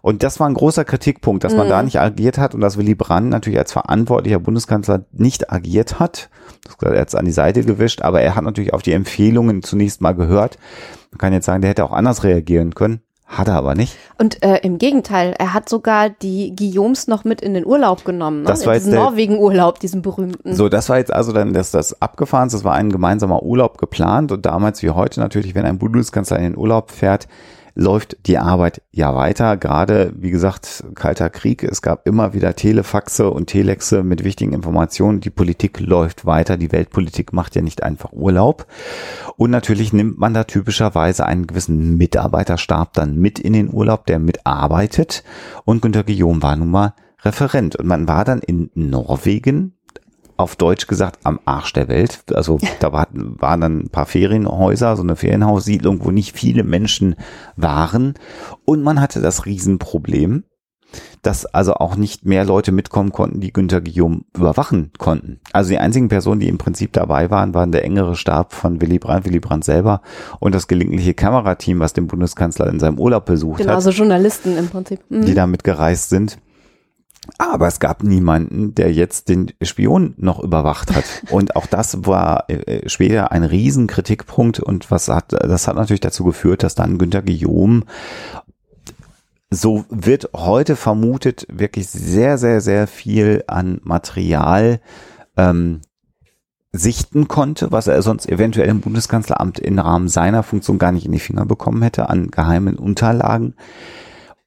Und das war ein großer Kritikpunkt, dass man Mhm. da nicht agiert hat und dass Willy Brandt natürlich als verantwortlicher Bundeskanzler nicht agiert hat. Das hat er jetzt an die Seite gewischt, aber er hat natürlich auf die Empfehlungen zunächst mal gehört. Man kann jetzt sagen, der hätte auch anders reagieren können. Hat er aber nicht. Und äh, im Gegenteil, er hat sogar die Guillaumes noch mit in den Urlaub genommen. Ne? Das war In jetzt diesen Norwegen-Urlaub, diesen berühmten. So, das war jetzt also dann das, das abgefahren. Das war ein gemeinsamer Urlaub geplant und damals wie heute natürlich, wenn ein Bundeskanzler in den Urlaub fährt, läuft die Arbeit ja weiter. Gerade, wie gesagt, kalter Krieg. Es gab immer wieder Telefaxe und Telexe mit wichtigen Informationen. Die Politik läuft weiter. Die Weltpolitik macht ja nicht einfach Urlaub. Und natürlich nimmt man da typischerweise einen gewissen Mitarbeiterstab dann mit in den Urlaub, der mitarbeitet. Und Günter Guillaume war nun mal Referent. Und man war dann in Norwegen, auf Deutsch gesagt am Arsch der Welt. Also da war, waren dann ein paar Ferienhäuser, so eine Ferienhaussiedlung, wo nicht viele Menschen waren. Und man hatte das Riesenproblem, dass also auch nicht mehr Leute mitkommen konnten, die Günter Guillaume überwachen konnten. Also die einzigen Personen, die im Prinzip dabei waren, waren der engere Stab von Willy Brandt, Willy Brandt selber und das gelegentliche Kamerateam, was den Bundeskanzler in seinem Urlaub besucht genau, hat so Journalisten im Prinzip. Mhm. die damit gereist sind. Aber es gab niemanden, der jetzt den Spion noch überwacht hat. Und auch das war äh, später ein Riesenkritikpunkt. Und was hat, das hat natürlich dazu geführt, dass dann Günter Guillaume so wird heute vermutet, wirklich sehr, sehr, sehr viel an Material ähm, sichten konnte, was er sonst eventuell im Bundeskanzleramt im Rahmen seiner Funktion gar nicht in die Finger bekommen hätte, an geheimen Unterlagen.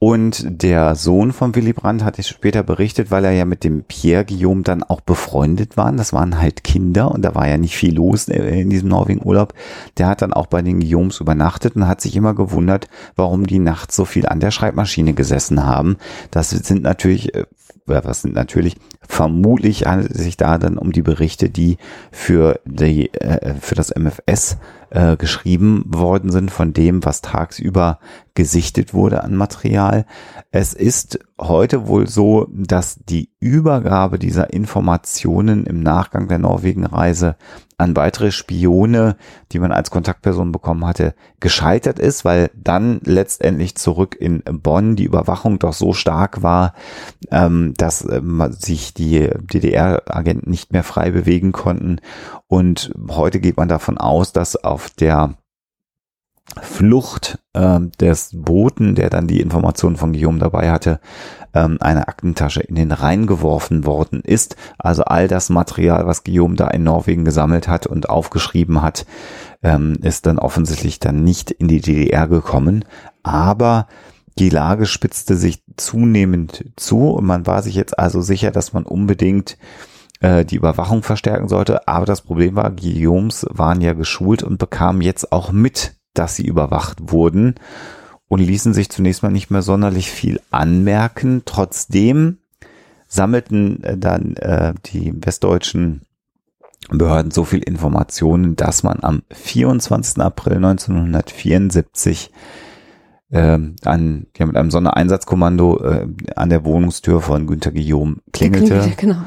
Und der Sohn von Willy Brandt hat es später berichtet, weil er ja mit dem Pierre Guillaume dann auch befreundet waren. Das waren halt Kinder und da war ja nicht viel los in diesem Norwegen-Urlaub. Der hat dann auch bei den Guillaumes übernachtet und hat sich immer gewundert, warum die nachts so viel an der Schreibmaschine gesessen haben. Das sind natürlich, äh, was sind natürlich, vermutlich handelt es sich da dann um die Berichte, die für die, äh, für das MFS äh, geschrieben worden sind von dem, was tagsüber gesichtet wurde an Material. Es ist heute wohl so, dass die Übergabe dieser Informationen im Nachgang der Norwegen-Reise an weitere Spione, die man als Kontaktperson bekommen hatte, gescheitert ist, weil dann letztendlich zurück in Bonn die Überwachung doch so stark war, ähm, dass ähm, sich die DDR-Agenten nicht mehr frei bewegen konnten. Und heute geht man davon aus, dass auf der Flucht ähm, des Boten, der dann die Informationen von Guillaume dabei hatte, ähm, eine Aktentasche in den Rhein geworfen worden ist. Also all das Material, was Guillaume da in Norwegen gesammelt hat und aufgeschrieben hat, ähm, ist dann offensichtlich dann nicht in die DDR gekommen. Aber die Lage spitzte sich zunehmend zu und man war sich jetzt also sicher, dass man unbedingt äh, die Überwachung verstärken sollte. Aber das Problem war, Guillaumes waren ja geschult und bekamen jetzt auch mit, dass sie überwacht wurden und ließen sich zunächst mal nicht mehr sonderlich viel anmerken. Trotzdem sammelten äh, dann äh, die westdeutschen Behörden so viel Informationen, dass man am 24. April 1974 ähm, an, ja, mit einem Sondereinsatzkommando äh, an der Wohnungstür von Günter Guillaume klingelte Genau.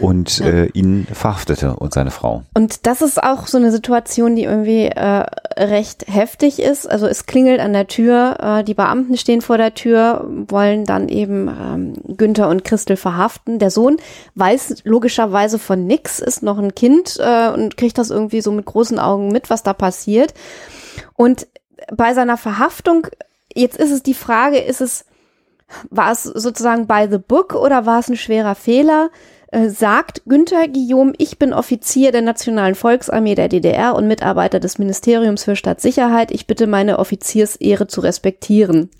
Und äh, ihn verhaftete und seine Frau. Und das ist auch so eine Situation, die irgendwie äh, recht heftig ist. Also es klingelt an der Tür, äh, die Beamten stehen vor der Tür, wollen dann eben ähm, Günther und Christel verhaften. Der Sohn weiß logischerweise von nix, ist noch ein Kind äh, und kriegt das irgendwie so mit großen Augen mit, was da passiert. Und bei seiner Verhaftung, jetzt ist es die Frage, ist es, war es sozusagen by the book oder war es ein schwerer Fehler? Äh, sagt Günther Guillaume, ich bin Offizier der Nationalen Volksarmee der DDR und Mitarbeiter des Ministeriums für Staatssicherheit. Ich bitte meine Offiziersehre zu respektieren.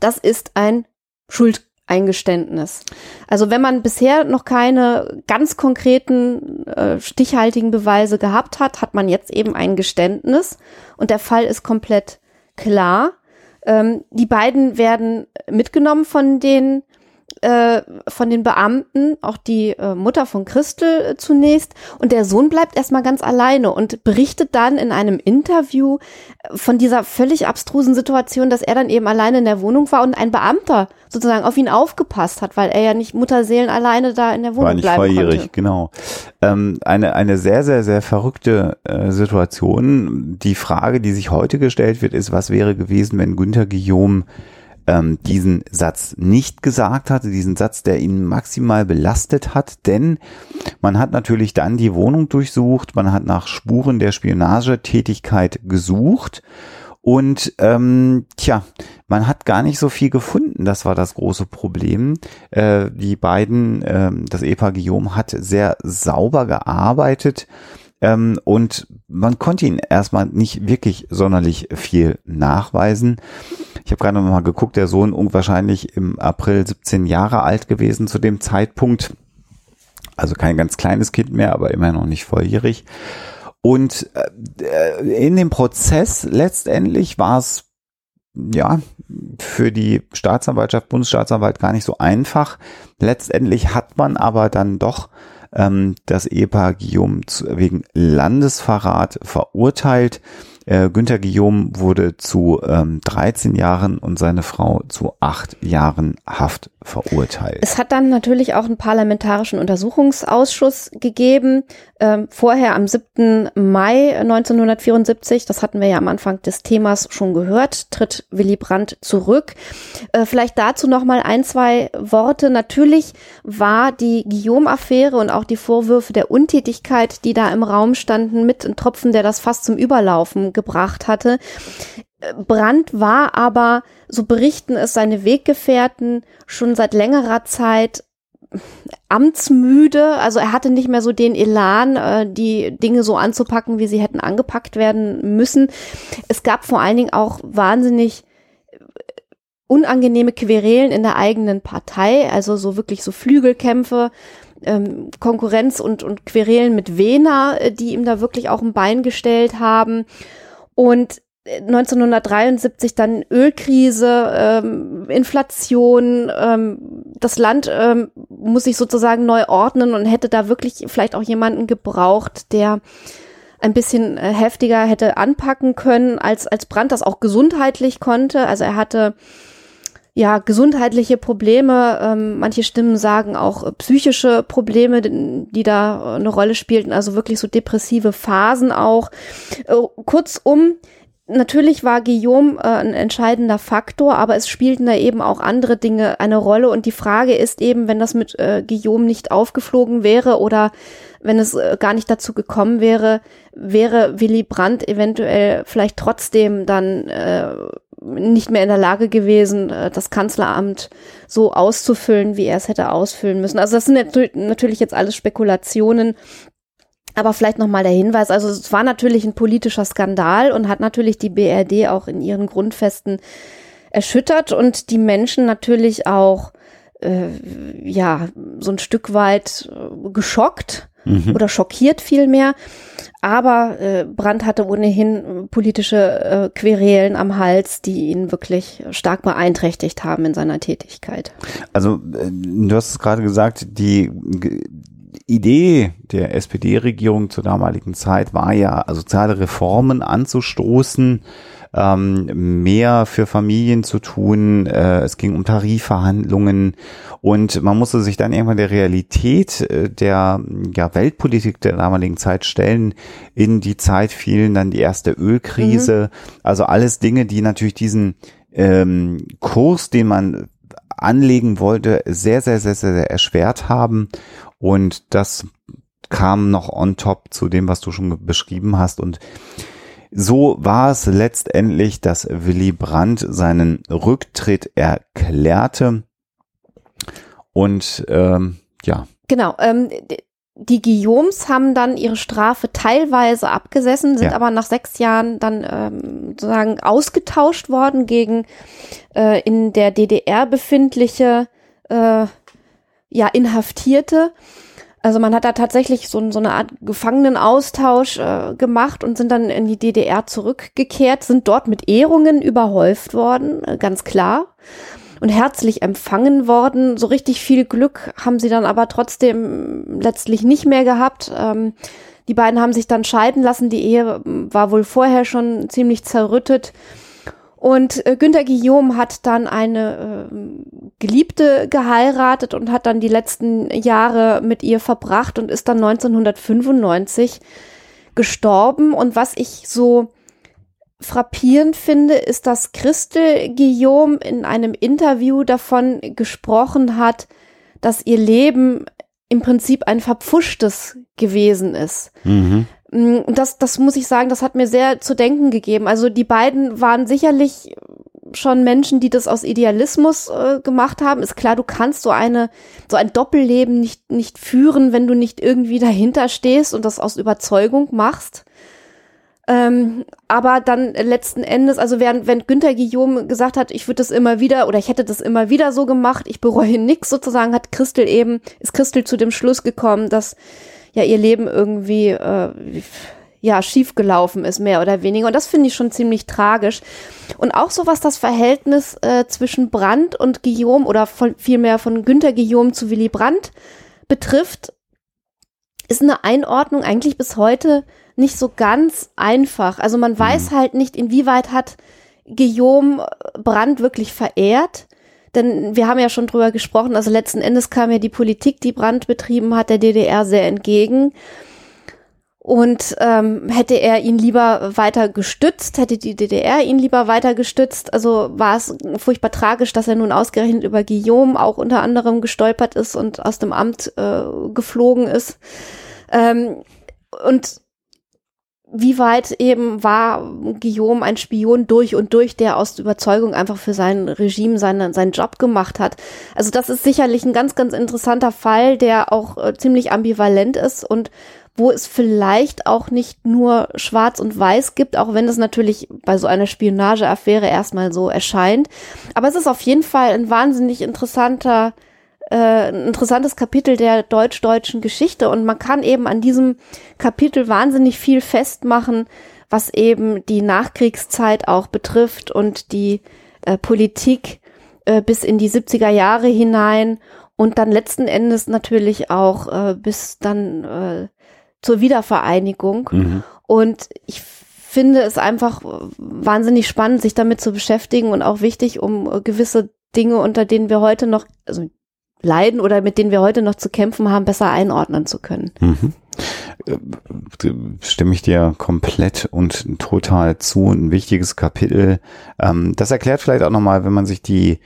Das ist ein Schuldeingeständnis. Also wenn man bisher noch keine ganz konkreten, äh, stichhaltigen Beweise gehabt hat, hat man jetzt eben ein Geständnis und der Fall ist komplett klar. Ähm, die beiden werden mitgenommen von den äh, von den Beamten, auch die äh, Mutter von Christel äh, zunächst. Und der Sohn bleibt erstmal ganz alleine und berichtet dann in einem Interview äh, von dieser völlig abstrusen Situation, dass er dann eben alleine in der Wohnung war und ein Beamter sozusagen auf ihn aufgepasst hat, weil er ja nicht Mutterseelen alleine da in der Wohnung War nicht bleiben volljährig, konnte. genau. Ähm, eine, eine sehr, sehr, sehr verrückte äh, Situation. Die Frage, die sich heute gestellt wird, ist, was wäre gewesen, wenn Günther Guillaume ähm, diesen Satz nicht gesagt hatte, diesen Satz, der ihn maximal belastet hat, denn man hat natürlich dann die Wohnung durchsucht, man hat nach Spuren der Spionagetätigkeit gesucht und ähm, tja, man hat gar nicht so viel gefunden. Das war das große Problem. Äh, die beiden, äh, das Ehepaar Guillaume hat sehr sauber gearbeitet. Ähm, und man konnte ihn erstmal nicht wirklich sonderlich viel nachweisen. Ich habe gerade noch mal geguckt, der Sohn wahrscheinlich im April 17 Jahre alt gewesen zu dem Zeitpunkt. Also kein ganz kleines Kind mehr, aber immer noch nicht volljährig. Und äh, in dem Prozess letztendlich war es ja für die Staatsanwaltschaft, Bundesstaatsanwalt gar nicht so einfach. Letztendlich hat man aber dann doch ähm, das Ehepaar Guillaume wegen Landesverrat verurteilt. Äh, Günther Guillaume wurde zu ähm, 13 Jahren und seine Frau zu acht Jahren Haft verurteilt. Es hat dann natürlich auch einen parlamentarischen Untersuchungsausschuss gegeben. Ähm, vorher am 7. Mai 1974, das hatten wir ja am Anfang des Themas schon gehört, tritt Willy Brandt zurück. Äh, vielleicht dazu noch mal ein, zwei Worte. Natürlich war die Guillaume-Affäre und auch die Vorwürfe der Untätigkeit, die da im Raum standen, mit ein Tropfen, der das fast zum Überlaufen gebracht hatte. Brandt war aber, so berichten es seine Weggefährten, schon seit längerer Zeit amtsmüde, also er hatte nicht mehr so den Elan, äh, die Dinge so anzupacken, wie sie hätten angepackt werden müssen. Es gab vor allen Dingen auch wahnsinnig äh, unangenehme Querelen in der eigenen Partei, also so wirklich so Flügelkämpfe, ähm, Konkurrenz und, und Querelen mit äh, die ihm da wirklich auch ein Bein gestellt haben. Und 1973 dann Ölkrise, ähm, Inflation, ähm, das Land ähm, muss sich sozusagen neu ordnen und hätte da wirklich vielleicht auch jemanden gebraucht, der ein bisschen äh, heftiger hätte anpacken können, als, als Brandt das auch gesundheitlich konnte. Also er hatte ja gesundheitliche Probleme, ähm, manche Stimmen sagen auch äh, psychische Probleme, die da eine Rolle spielten, also wirklich so depressive Phasen auch. Äh, kurzum, Natürlich war Guillaume äh, ein entscheidender Faktor, aber es spielten da eben auch andere Dinge eine Rolle. Und die Frage ist eben, wenn das mit äh, Guillaume nicht aufgeflogen wäre oder wenn es äh, gar nicht dazu gekommen wäre, wäre Willy Brandt eventuell vielleicht trotzdem dann äh, nicht mehr in der Lage gewesen, äh, das Kanzleramt so auszufüllen, wie er es hätte ausfüllen müssen. Also das sind natürlich jetzt alles Spekulationen. Aber vielleicht nochmal der Hinweis, also es war natürlich ein politischer Skandal und hat natürlich die BRD auch in ihren Grundfesten erschüttert und die Menschen natürlich auch, äh, ja, so ein Stück weit äh, geschockt mhm. oder schockiert vielmehr. Aber äh, Brandt hatte ohnehin politische äh, Querelen am Hals, die ihn wirklich stark beeinträchtigt haben in seiner Tätigkeit. Also äh, du hast es gerade gesagt, die Idee der SPD-Regierung zur damaligen Zeit war ja, soziale Reformen anzustoßen, ähm, mehr für Familien zu tun. Äh, es ging um Tarifverhandlungen und man musste sich dann irgendwann der Realität äh, der ja, Weltpolitik der damaligen Zeit stellen. In die Zeit fielen dann die erste Ölkrise. Mhm. Also alles Dinge, die natürlich diesen ähm, Kurs, den man anlegen wollte, sehr, sehr, sehr, sehr erschwert haben. Und das kam noch on top zu dem, was du schon beschrieben hast. Und so war es letztendlich, dass Willy Brandt seinen Rücktritt erklärte. Und ähm, ja. Genau. Ähm, die Guillaumes haben dann ihre Strafe teilweise abgesessen, sind ja. aber nach sechs Jahren dann ähm, sozusagen ausgetauscht worden gegen äh, in der DDR befindliche äh, ja Inhaftierte. Also man hat da tatsächlich so, so eine Art Gefangenenaustausch äh, gemacht und sind dann in die DDR zurückgekehrt, sind dort mit Ehrungen überhäuft worden, äh, ganz klar und herzlich empfangen worden. So richtig viel Glück haben sie dann aber trotzdem letztlich nicht mehr gehabt. Ähm, die beiden haben sich dann scheiden lassen. Die Ehe war wohl vorher schon ziemlich zerrüttet. Und äh, Günter Guillaume hat dann eine äh, Geliebte geheiratet und hat dann die letzten Jahre mit ihr verbracht und ist dann 1995 gestorben. Und was ich so frappierend finde, ist, dass Christel Guillaume in einem Interview davon gesprochen hat, dass ihr Leben im Prinzip ein verpfuschtes gewesen ist. Mhm. Mm, Und das, das muss ich sagen, das hat mir sehr zu denken gegeben. Also die beiden waren sicherlich schon Menschen, die das aus Idealismus äh, gemacht haben. Ist klar, du kannst so eine, so ein Doppelleben nicht, nicht führen, wenn du nicht irgendwie dahinter stehst und das aus Überzeugung machst. Ähm, aber dann letzten Endes, also während, wenn Günther Guillaume gesagt hat, ich würde das immer wieder oder ich hätte das immer wieder so gemacht, ich bereue nix sozusagen, hat Christel eben, ist Christel zu dem Schluss gekommen, dass ja ihr Leben irgendwie äh, ja schief gelaufen ist, mehr oder weniger. Und das finde ich schon ziemlich tragisch. Und auch so was das Verhältnis äh, zwischen Brandt und Guillaume oder von, vielmehr von Günther Guillaume zu Willy Brandt betrifft, ist eine Einordnung eigentlich bis heute nicht so ganz einfach. Also man weiß halt nicht, inwieweit hat Guillaume Brandt wirklich verehrt. Denn wir haben ja schon drüber gesprochen, also letzten Endes kam ja die Politik, die Brandt betrieben hat, der DDR sehr entgegen. Und ähm, hätte er ihn lieber weiter gestützt, hätte die DDR ihn lieber weiter gestützt, also war es furchtbar tragisch, dass er nun ausgerechnet über Guillaume auch unter anderem gestolpert ist und aus dem Amt äh, geflogen ist. Ähm, und wie weit eben war Guillaume ein Spion durch und durch, der aus Überzeugung einfach für sein Regime seinen, seinen Job gemacht hat. Also das ist sicherlich ein ganz, ganz interessanter Fall, der auch äh, ziemlich ambivalent ist und wo es vielleicht auch nicht nur schwarz und weiß gibt, auch wenn es natürlich bei so einer Spionageaffäre erstmal so erscheint. Aber es ist auf jeden Fall ein wahnsinnig interessanter äh, ein interessantes Kapitel der deutsch-deutschen Geschichte und man kann eben an diesem Kapitel wahnsinnig viel festmachen, was eben die Nachkriegszeit auch betrifft und die äh, Politik äh, bis in die 70er Jahre hinein und dann letzten Endes natürlich auch äh, bis dann äh, zur Wiedervereinigung. Mhm. Und ich finde es einfach wahnsinnig spannend, sich damit zu beschäftigen und auch wichtig, um gewisse Dinge, unter denen wir heute noch, also leiden oder mit denen wir heute noch zu kämpfen haben, besser einordnen zu können. Mhm. Äh, Stimme ich dir komplett und total zu. Ein wichtiges Kapitel. Ähm, das erklärt vielleicht auch nochmal, wenn man sich die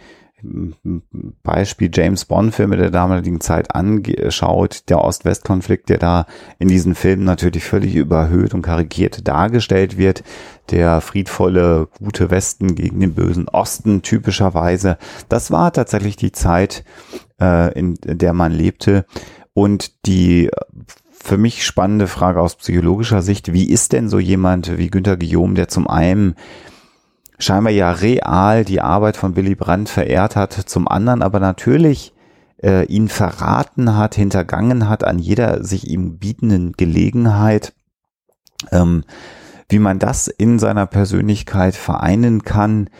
Beispiel James Bond Filme der damaligen Zeit anschaut, der Ost-West-Konflikt, der da in diesen Filmen natürlich völlig überhöht und karikiert dargestellt wird, der friedvolle, gute Westen gegen den bösen Osten typischerweise. Das war tatsächlich die Zeit, äh, in der man lebte. Und die für mich spannende Frage aus psychologischer Sicht, wie ist denn so jemand wie Günter Guillaume, der zum einen scheinbar ja real die Arbeit von Willy Brandt verehrt hat, zum anderen aber natürlich äh, ihn verraten hat, hintergangen hat an jeder sich ihm bietenden Gelegenheit, ähm, wie man das in seiner Persönlichkeit vereinen kann,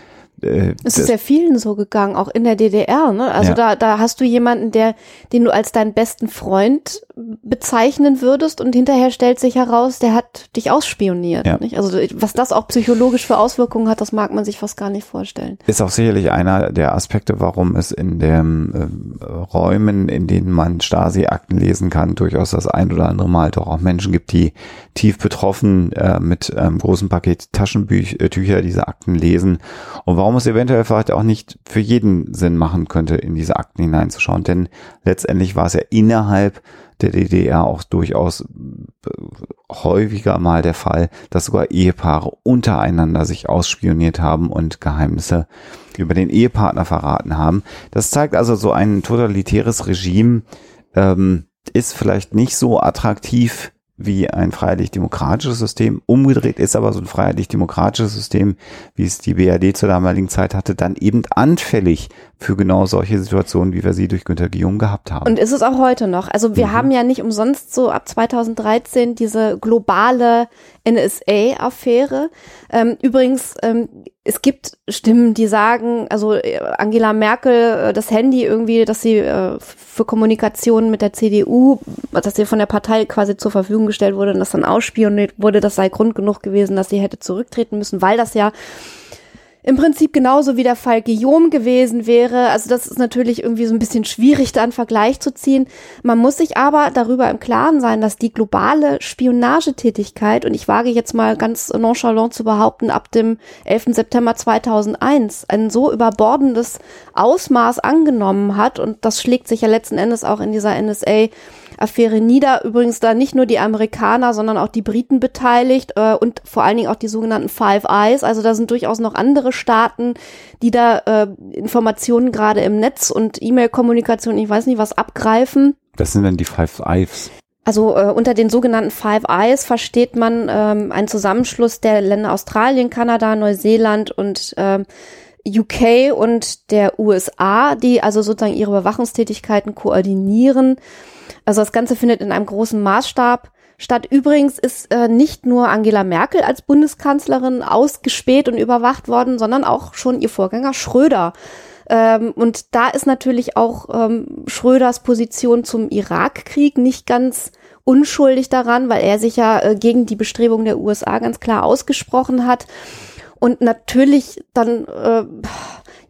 äh, Es ist ja vielen so gegangen, auch in der DDR. Ne? Also Ja. da, da hast du jemanden, der, den du als deinen besten Freund bezeichnen würdest und hinterher stellt sich heraus, der hat dich ausspioniert. Ja. Nicht? Also was das auch psychologisch für Auswirkungen hat, das mag man sich fast gar nicht vorstellen. ist auch sicherlich einer der Aspekte, warum es in den ähm, Räumen, in denen man Stasi-Akten lesen kann, durchaus das ein oder andere Mal doch auch Menschen gibt, die tief betroffen äh, mit einem großen Paket Taschentücher diese Akten lesen und warum es eventuell vielleicht auch nicht für jeden Sinn machen könnte, in diese Akten hineinzuschauen, denn letztendlich war es ja innerhalb der DDR auch durchaus äh, häufiger mal der Fall, dass sogar Ehepaare untereinander sich ausspioniert haben und Geheimnisse über den Ehepartner verraten haben. Das zeigt also so ein totalitäres Regime ähm, ist vielleicht nicht so attraktiv wie ein freiheitlich-demokratisches System. Umgedreht ist aber so ein freiheitlich-demokratisches System, wie es die BRD zur damaligen Zeit hatte, dann eben anfällig für genau solche Situationen, wie wir sie durch Günter Guillaume gehabt haben. Und ist es auch heute noch. Also wir haben ja nicht umsonst so ab 2013 diese globale NSA-Affäre. Ähm, übrigens, ähm, es gibt Stimmen, die sagen, also äh, Angela Merkel, äh, das Handy irgendwie, dass sie äh, für Kommunikation mit der CDU, dass sie von der Partei quasi zur Verfügung gestellt wurde und das dann ausspioniert wurde, das sei Grund genug gewesen, dass sie hätte zurücktreten müssen, weil das ja im Prinzip genauso wie der Fall Guillaume gewesen wäre. Also das ist natürlich irgendwie so ein bisschen schwierig, da einen Vergleich zu ziehen. Man muss sich aber darüber im Klaren sein, dass die globale Spionagetätigkeit, und ich wage jetzt mal ganz nonchalant zu behaupten, ab dem 11. September 2001 ein so überbordendes Ausmaß angenommen hat, und das schlägt sich ja letzten Endes auch in dieser NSA Affäre nieder. Übrigens da nicht nur die Amerikaner, sondern auch die Briten beteiligt äh, und vor allen Dingen auch die sogenannten Five Eyes. Also da sind durchaus noch andere Staaten, die da äh, Informationen gerade im Netz und E-Mail-Kommunikation, ich weiß nicht was, abgreifen. Das sind dann die Five Eyes. Also äh, unter den sogenannten Five Eyes versteht man ähm, einen Zusammenschluss der Länder Australien, Kanada, Neuseeland und ähm, UK und der USA, die also sozusagen ihre Überwachungstätigkeiten koordinieren. Also das Ganze findet in einem großen Maßstab statt. Übrigens ist äh, nicht nur Angela Merkel als Bundeskanzlerin ausgespäht und überwacht worden, sondern auch schon ihr Vorgänger Schröder. Ähm, und da ist natürlich auch ähm, Schröders Position zum Irakkrieg nicht ganz unschuldig daran, weil er sich ja äh, gegen die Bestrebungen der USA ganz klar ausgesprochen hat. Und natürlich dann äh,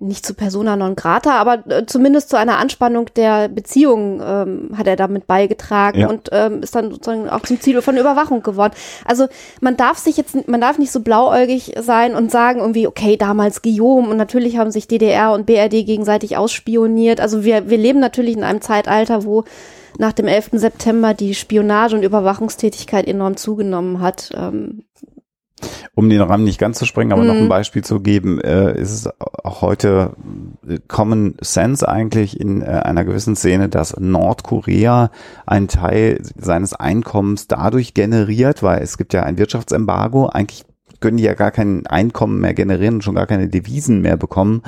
nicht zu persona non grata, aber äh, zumindest zu einer Anspannung der Beziehungen ähm, hat er damit beigetragen ja. und ähm, ist dann sozusagen auch zum Ziel von Überwachung geworden. Also man darf sich jetzt, man darf nicht so blauäugig sein und sagen irgendwie, okay, damals Guillaume und natürlich haben sich DDR und BRD gegenseitig ausspioniert. Also wir, wir leben natürlich in einem Zeitalter, wo nach dem 11. September die Spionage und Überwachungstätigkeit enorm zugenommen hat. Ähm, um den Rahmen nicht ganz zu sprengen, aber mhm. noch ein mhm. Beispiel zu geben, äh, ist es auch heute äh, Common Sense eigentlich in äh, einer gewissen Szene, dass Nordkorea einen Teil seines Einkommens dadurch generiert, weil es gibt ja ein Wirtschaftsembargo, eigentlich können die ja gar kein Einkommen mehr generieren und schon gar keine Devisen mehr bekommen,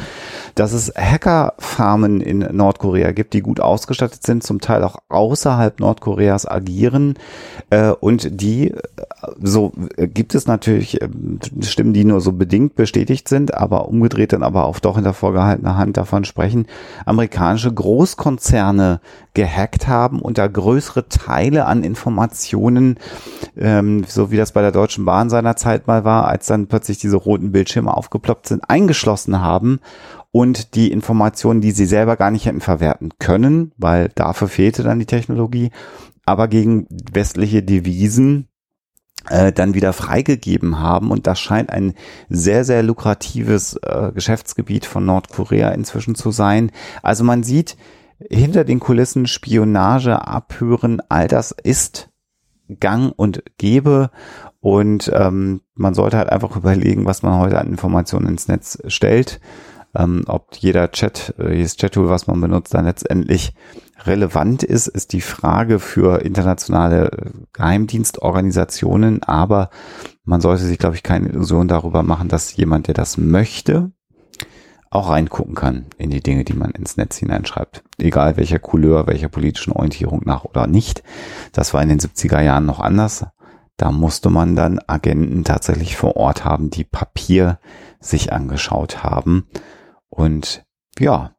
dass es Hackerfarmen in Nordkorea gibt, die gut ausgestattet sind, zum Teil auch außerhalb Nordkoreas agieren äh, und die, äh, so äh, gibt es natürlich äh, Stimmen, die nur so bedingt bestätigt sind, aber umgedreht dann aber auch doch hinter vorgehaltener Hand davon sprechen, amerikanische Großkonzerne gehackt haben und da größere Teile an Informationen, ähm, so wie das bei der Deutschen Bahn seinerzeit mal war, als dann plötzlich diese roten Bildschirme aufgeploppt sind, eingeschlossen haben und die Informationen, die sie selber gar nicht hätten verwerten können, weil dafür fehlte dann die Technologie, aber gegen westliche Devisen äh, dann wieder freigegeben haben. Und das scheint ein sehr, sehr lukratives äh, Geschäftsgebiet von Nordkorea inzwischen zu sein. Also man sieht hinter den Kulissen Spionage, Abhören, all das ist gang und gäbe. Und ähm, man sollte halt einfach überlegen, was man heute an Informationen ins Netz stellt. Ähm, ob jeder Chat, äh, jedes Chat-Tool, was man benutzt, dann letztendlich relevant ist, ist die Frage für internationale äh, Geheimdienstorganisationen. Aber man sollte sich, glaube ich, keine Illusion darüber machen, dass jemand, der das möchte, auch reingucken kann in die Dinge, die man ins Netz hineinschreibt. Egal welcher Couleur, welcher politischen Orientierung nach oder nicht. Das war in den 70er Jahren noch anders. Da musste man dann Agenten tatsächlich vor Ort haben, die Papier sich angeschaut haben. Und ja,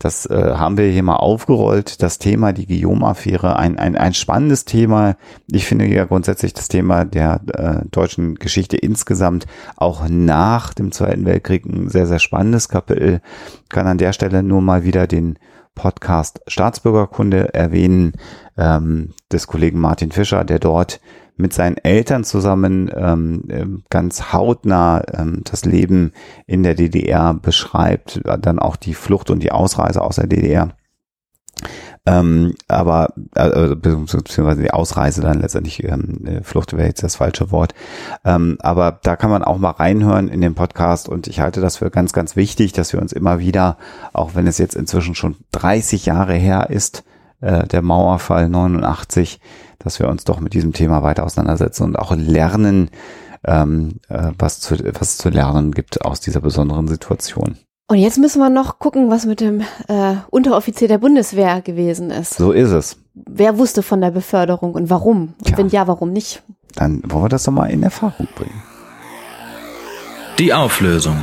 das äh, haben wir hier mal aufgerollt. Das Thema, die Guillaume-Affäre, ein, ein, ein spannendes Thema. Ich finde ja grundsätzlich das Thema der äh, deutschen Geschichte insgesamt auch nach dem Zweiten Weltkrieg ein sehr, sehr spannendes Kapitel. Kann an der Stelle nur mal wieder den Podcast Staatsbürgerkunde erwähnen ähm, des Kollegen Martin Fischer, der dort mit seinen Eltern zusammen ähm, ähm, ganz hautnah ähm, das Leben in der DDR beschreibt, dann auch die Flucht und die Ausreise aus der DDR. Ähm, aber äh, beziehungsweise die Ausreise dann letztendlich ähm, äh, Flucht wäre jetzt das falsche Wort. Ähm, aber da kann man auch mal reinhören in den Podcast und ich halte das für ganz, ganz wichtig, dass wir uns immer wieder, auch wenn es jetzt inzwischen schon 30 Jahre her ist, äh, der Mauerfall 89, dass wir uns doch mit diesem Thema weiter auseinandersetzen und auch lernen, ähm, äh, was, zu, was zu lernen gibt aus dieser besonderen Situation. Und jetzt müssen wir noch gucken, was mit dem äh, Unteroffizier der Bundeswehr gewesen ist. So ist es. Wer wusste von der Beförderung und warum? Und wenn ja, warum nicht? Dann wollen wir das doch mal in Erfahrung bringen. Die Auflösung.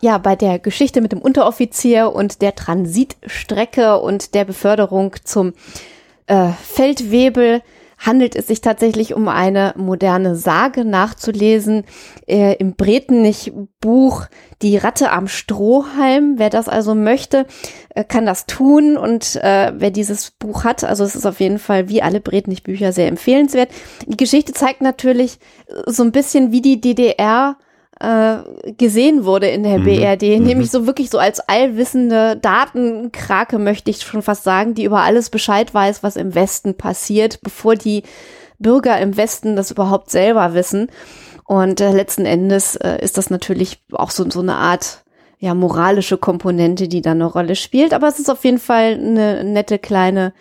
Ja, bei der Geschichte mit dem Unteroffizier und der Transitstrecke und der Beförderung zum äh, Feldwebel handelt es sich tatsächlich um eine moderne Sage nachzulesen äh, im Bretenich-Buch Die Ratte am Strohhalm. Wer das also möchte, äh, kann das tun und äh, wer dieses Buch hat, also es ist auf jeden Fall wie alle Bretenich-Bücher sehr empfehlenswert. Die Geschichte zeigt natürlich so ein bisschen, wie die DDR äh, gesehen wurde in der mhm. BRD, mhm. nämlich so wirklich so als allwissende Datenkrake, möchte ich schon fast sagen, die über alles Bescheid weiß, was im Westen passiert, bevor die Bürger im Westen das überhaupt selber wissen. Und äh, letzten Endes äh, ist das natürlich auch so, so eine Art ja, moralische Komponente, die da eine Rolle spielt. Aber es ist auf jeden Fall eine nette kleine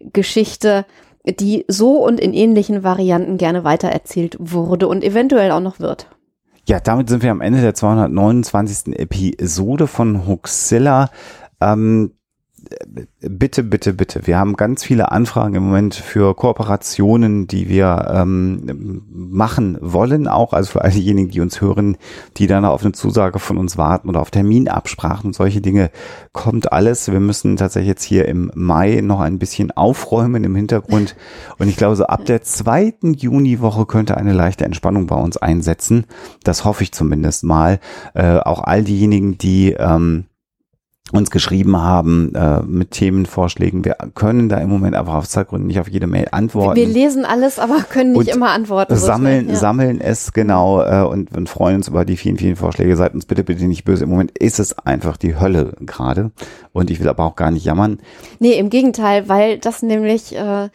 Geschichte, die so und in ähnlichen Varianten gerne weitererzählt wurde und eventuell auch noch wird. Ja, damit sind wir am Ende der 229. Episode von Huxilla. Ähm, bitte, bitte, bitte. Wir haben ganz viele Anfragen im Moment für Kooperationen, die wir ähm, machen wollen, auch also für all diejenigen, die uns hören, die dann auf eine Zusage von uns warten oder auf Terminabsprachen und solche Dinge kommt alles. Wir müssen tatsächlich jetzt hier im Mai noch ein bisschen aufräumen im Hintergrund und ich glaube, so ab der zweiten Juniwoche könnte eine leichte Entspannung bei uns einsetzen. Das hoffe ich zumindest mal. Äh, auch all diejenigen, die ähm, uns geschrieben haben äh, mit Themenvorschlägen. Wir können da im Moment einfach auf Zeitgründen nicht auf jede Mail antworten. Wir lesen alles, aber können nicht immer antworten. Sammeln, ja. sammeln es genau äh, und, und freuen uns über die vielen, vielen Vorschläge. Seid uns bitte, bitte nicht böse. Im Moment ist es einfach die Hölle gerade und ich will aber auch gar nicht jammern. Nee, im Gegenteil, weil das nämlich äh,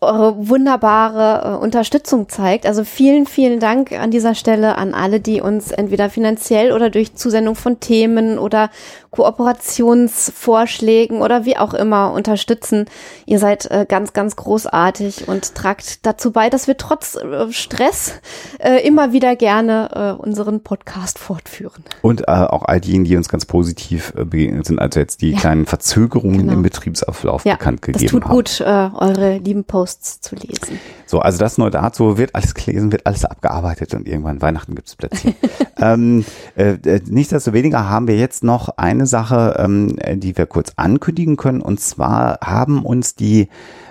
eure wunderbare äh, Unterstützung zeigt. Also vielen, vielen Dank an dieser Stelle an alle, die uns entweder finanziell oder durch Zusendung von Themen oder Kooperationsvorschlägen oder wie auch immer unterstützen. Ihr seid äh, ganz, ganz großartig und tragt dazu bei, dass wir trotz äh, Stress äh, immer wieder gerne äh, unseren Podcast fortführen. Und äh, auch all diejenigen, die uns ganz positiv äh, begegnet sind, also jetzt die ja. kleinen Verzögerungen genau. im Betriebsablauf ja, bekannt gegeben haben. Das tut gut, äh, eure lieben Posts zu lesen. So, also das nur dazu, wird alles gelesen, wird alles abgearbeitet und irgendwann Weihnachten gibt es Plätzchen. ähm, äh, nichtsdestoweniger haben wir jetzt noch eine Sache, ähm, die wir kurz ankündigen können. Und zwar haben uns die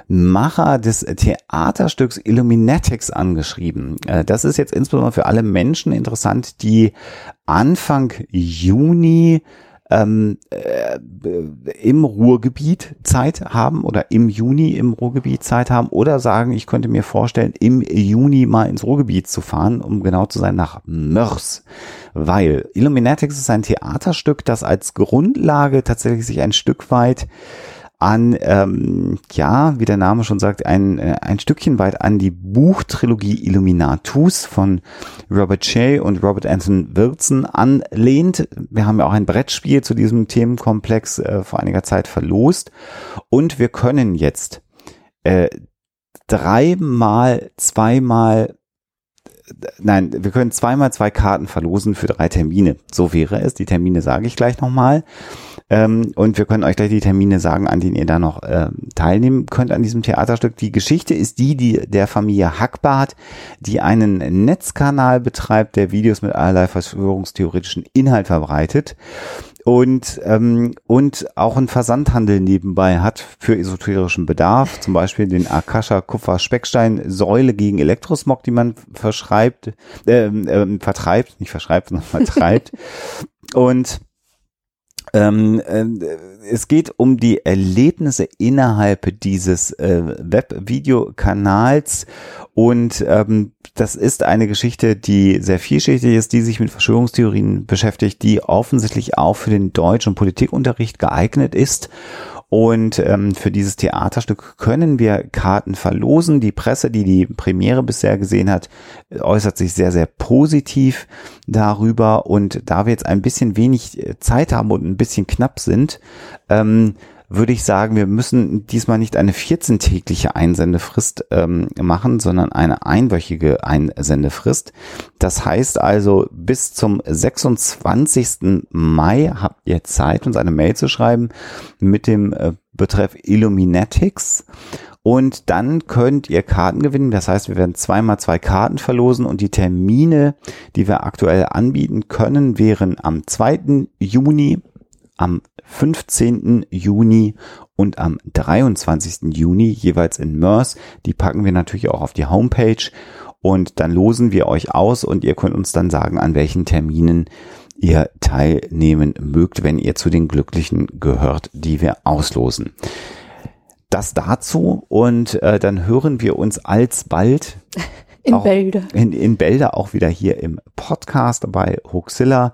Macher des Theaterstücks Illuminatics angeschrieben. Äh, das ist jetzt insbesondere für alle Menschen interessant, die Anfang Juni ähm, äh, im Ruhrgebiet Zeit haben oder im Juni im Ruhrgebiet Zeit haben oder sagen, ich könnte mir vorstellen, im Juni mal ins Ruhrgebiet zu fahren, um genau zu sein, nach Mörs. Weil Illuminatics ist ein Theaterstück, das als Grundlage tatsächlich sich ein Stück weit an, ähm, ja, wie der Name schon sagt, ein, äh, ein Stückchen weit an die Buchtrilogie Illuminatus von Robert Shea und Robert Anton Wilson anlehnt. Wir haben ja auch ein Brettspiel zu diesem Themenkomplex äh, vor einiger Zeit verlost und wir können jetzt äh, dreimal, zweimal nein, wir können zweimal zwei Karten verlosen für drei Termine. So wäre es. Die Termine sage ich gleich nochmal. Ähm, und wir können euch gleich die Termine sagen, an denen ihr da noch äh, teilnehmen könnt an diesem Theaterstück. Die Geschichte ist die, die der Familie Hackbart, die einen Netzkanal betreibt, der Videos mit allerlei verschwörungstheoretischen Inhalt verbreitet und ähm, und auch einen Versandhandel nebenbei hat für esoterischen Bedarf, zum Beispiel den Akasha Kupfer Speckstein Säule gegen Elektrosmog, die man verschreibt, äh, äh, vertreibt, nicht verschreibt, sondern vertreibt. Und ähm, äh, es geht um die Erlebnisse innerhalb dieses äh, Web-Videokanals. Und ähm, das ist eine Geschichte, die sehr vielschichtig ist, die sich mit Verschwörungstheorien beschäftigt, die offensichtlich auch für den deutschen Politikunterricht geeignet ist und ähm, für dieses Theaterstück können wir Karten verlosen. Die Presse, die die Premiere bisher gesehen hat, äußert sich sehr, sehr positiv darüber. Und da wir jetzt ein bisschen wenig äh, Zeit haben und ein bisschen knapp sind, ähm, würde ich sagen, wir müssen diesmal nicht eine 14-tägliche Einsendefrist ähm, machen, sondern eine einwöchige Einsendefrist. Das heißt also, bis zum 26. Mai habt ihr Zeit, uns eine Mail zu schreiben mit dem äh, Betreff Illuminatics Und dann könnt ihr Karten gewinnen. Das heißt, wir werden zweimal zwei Karten verlosen und die Termine, die wir aktuell anbieten können, wären am 2. Juni, am 15. Juni und am 23. Juni jeweils in Mörs. Die packen wir natürlich auch auf die Homepage und dann losen wir euch aus und ihr könnt uns dann sagen, an welchen Terminen ihr teilnehmen mögt, wenn ihr zu den Glücklichen gehört, die wir auslosen. Das dazu und äh, dann hören wir uns alsbald In Bälde. In, in Bälde auch wieder hier im Podcast bei Hoaxilla.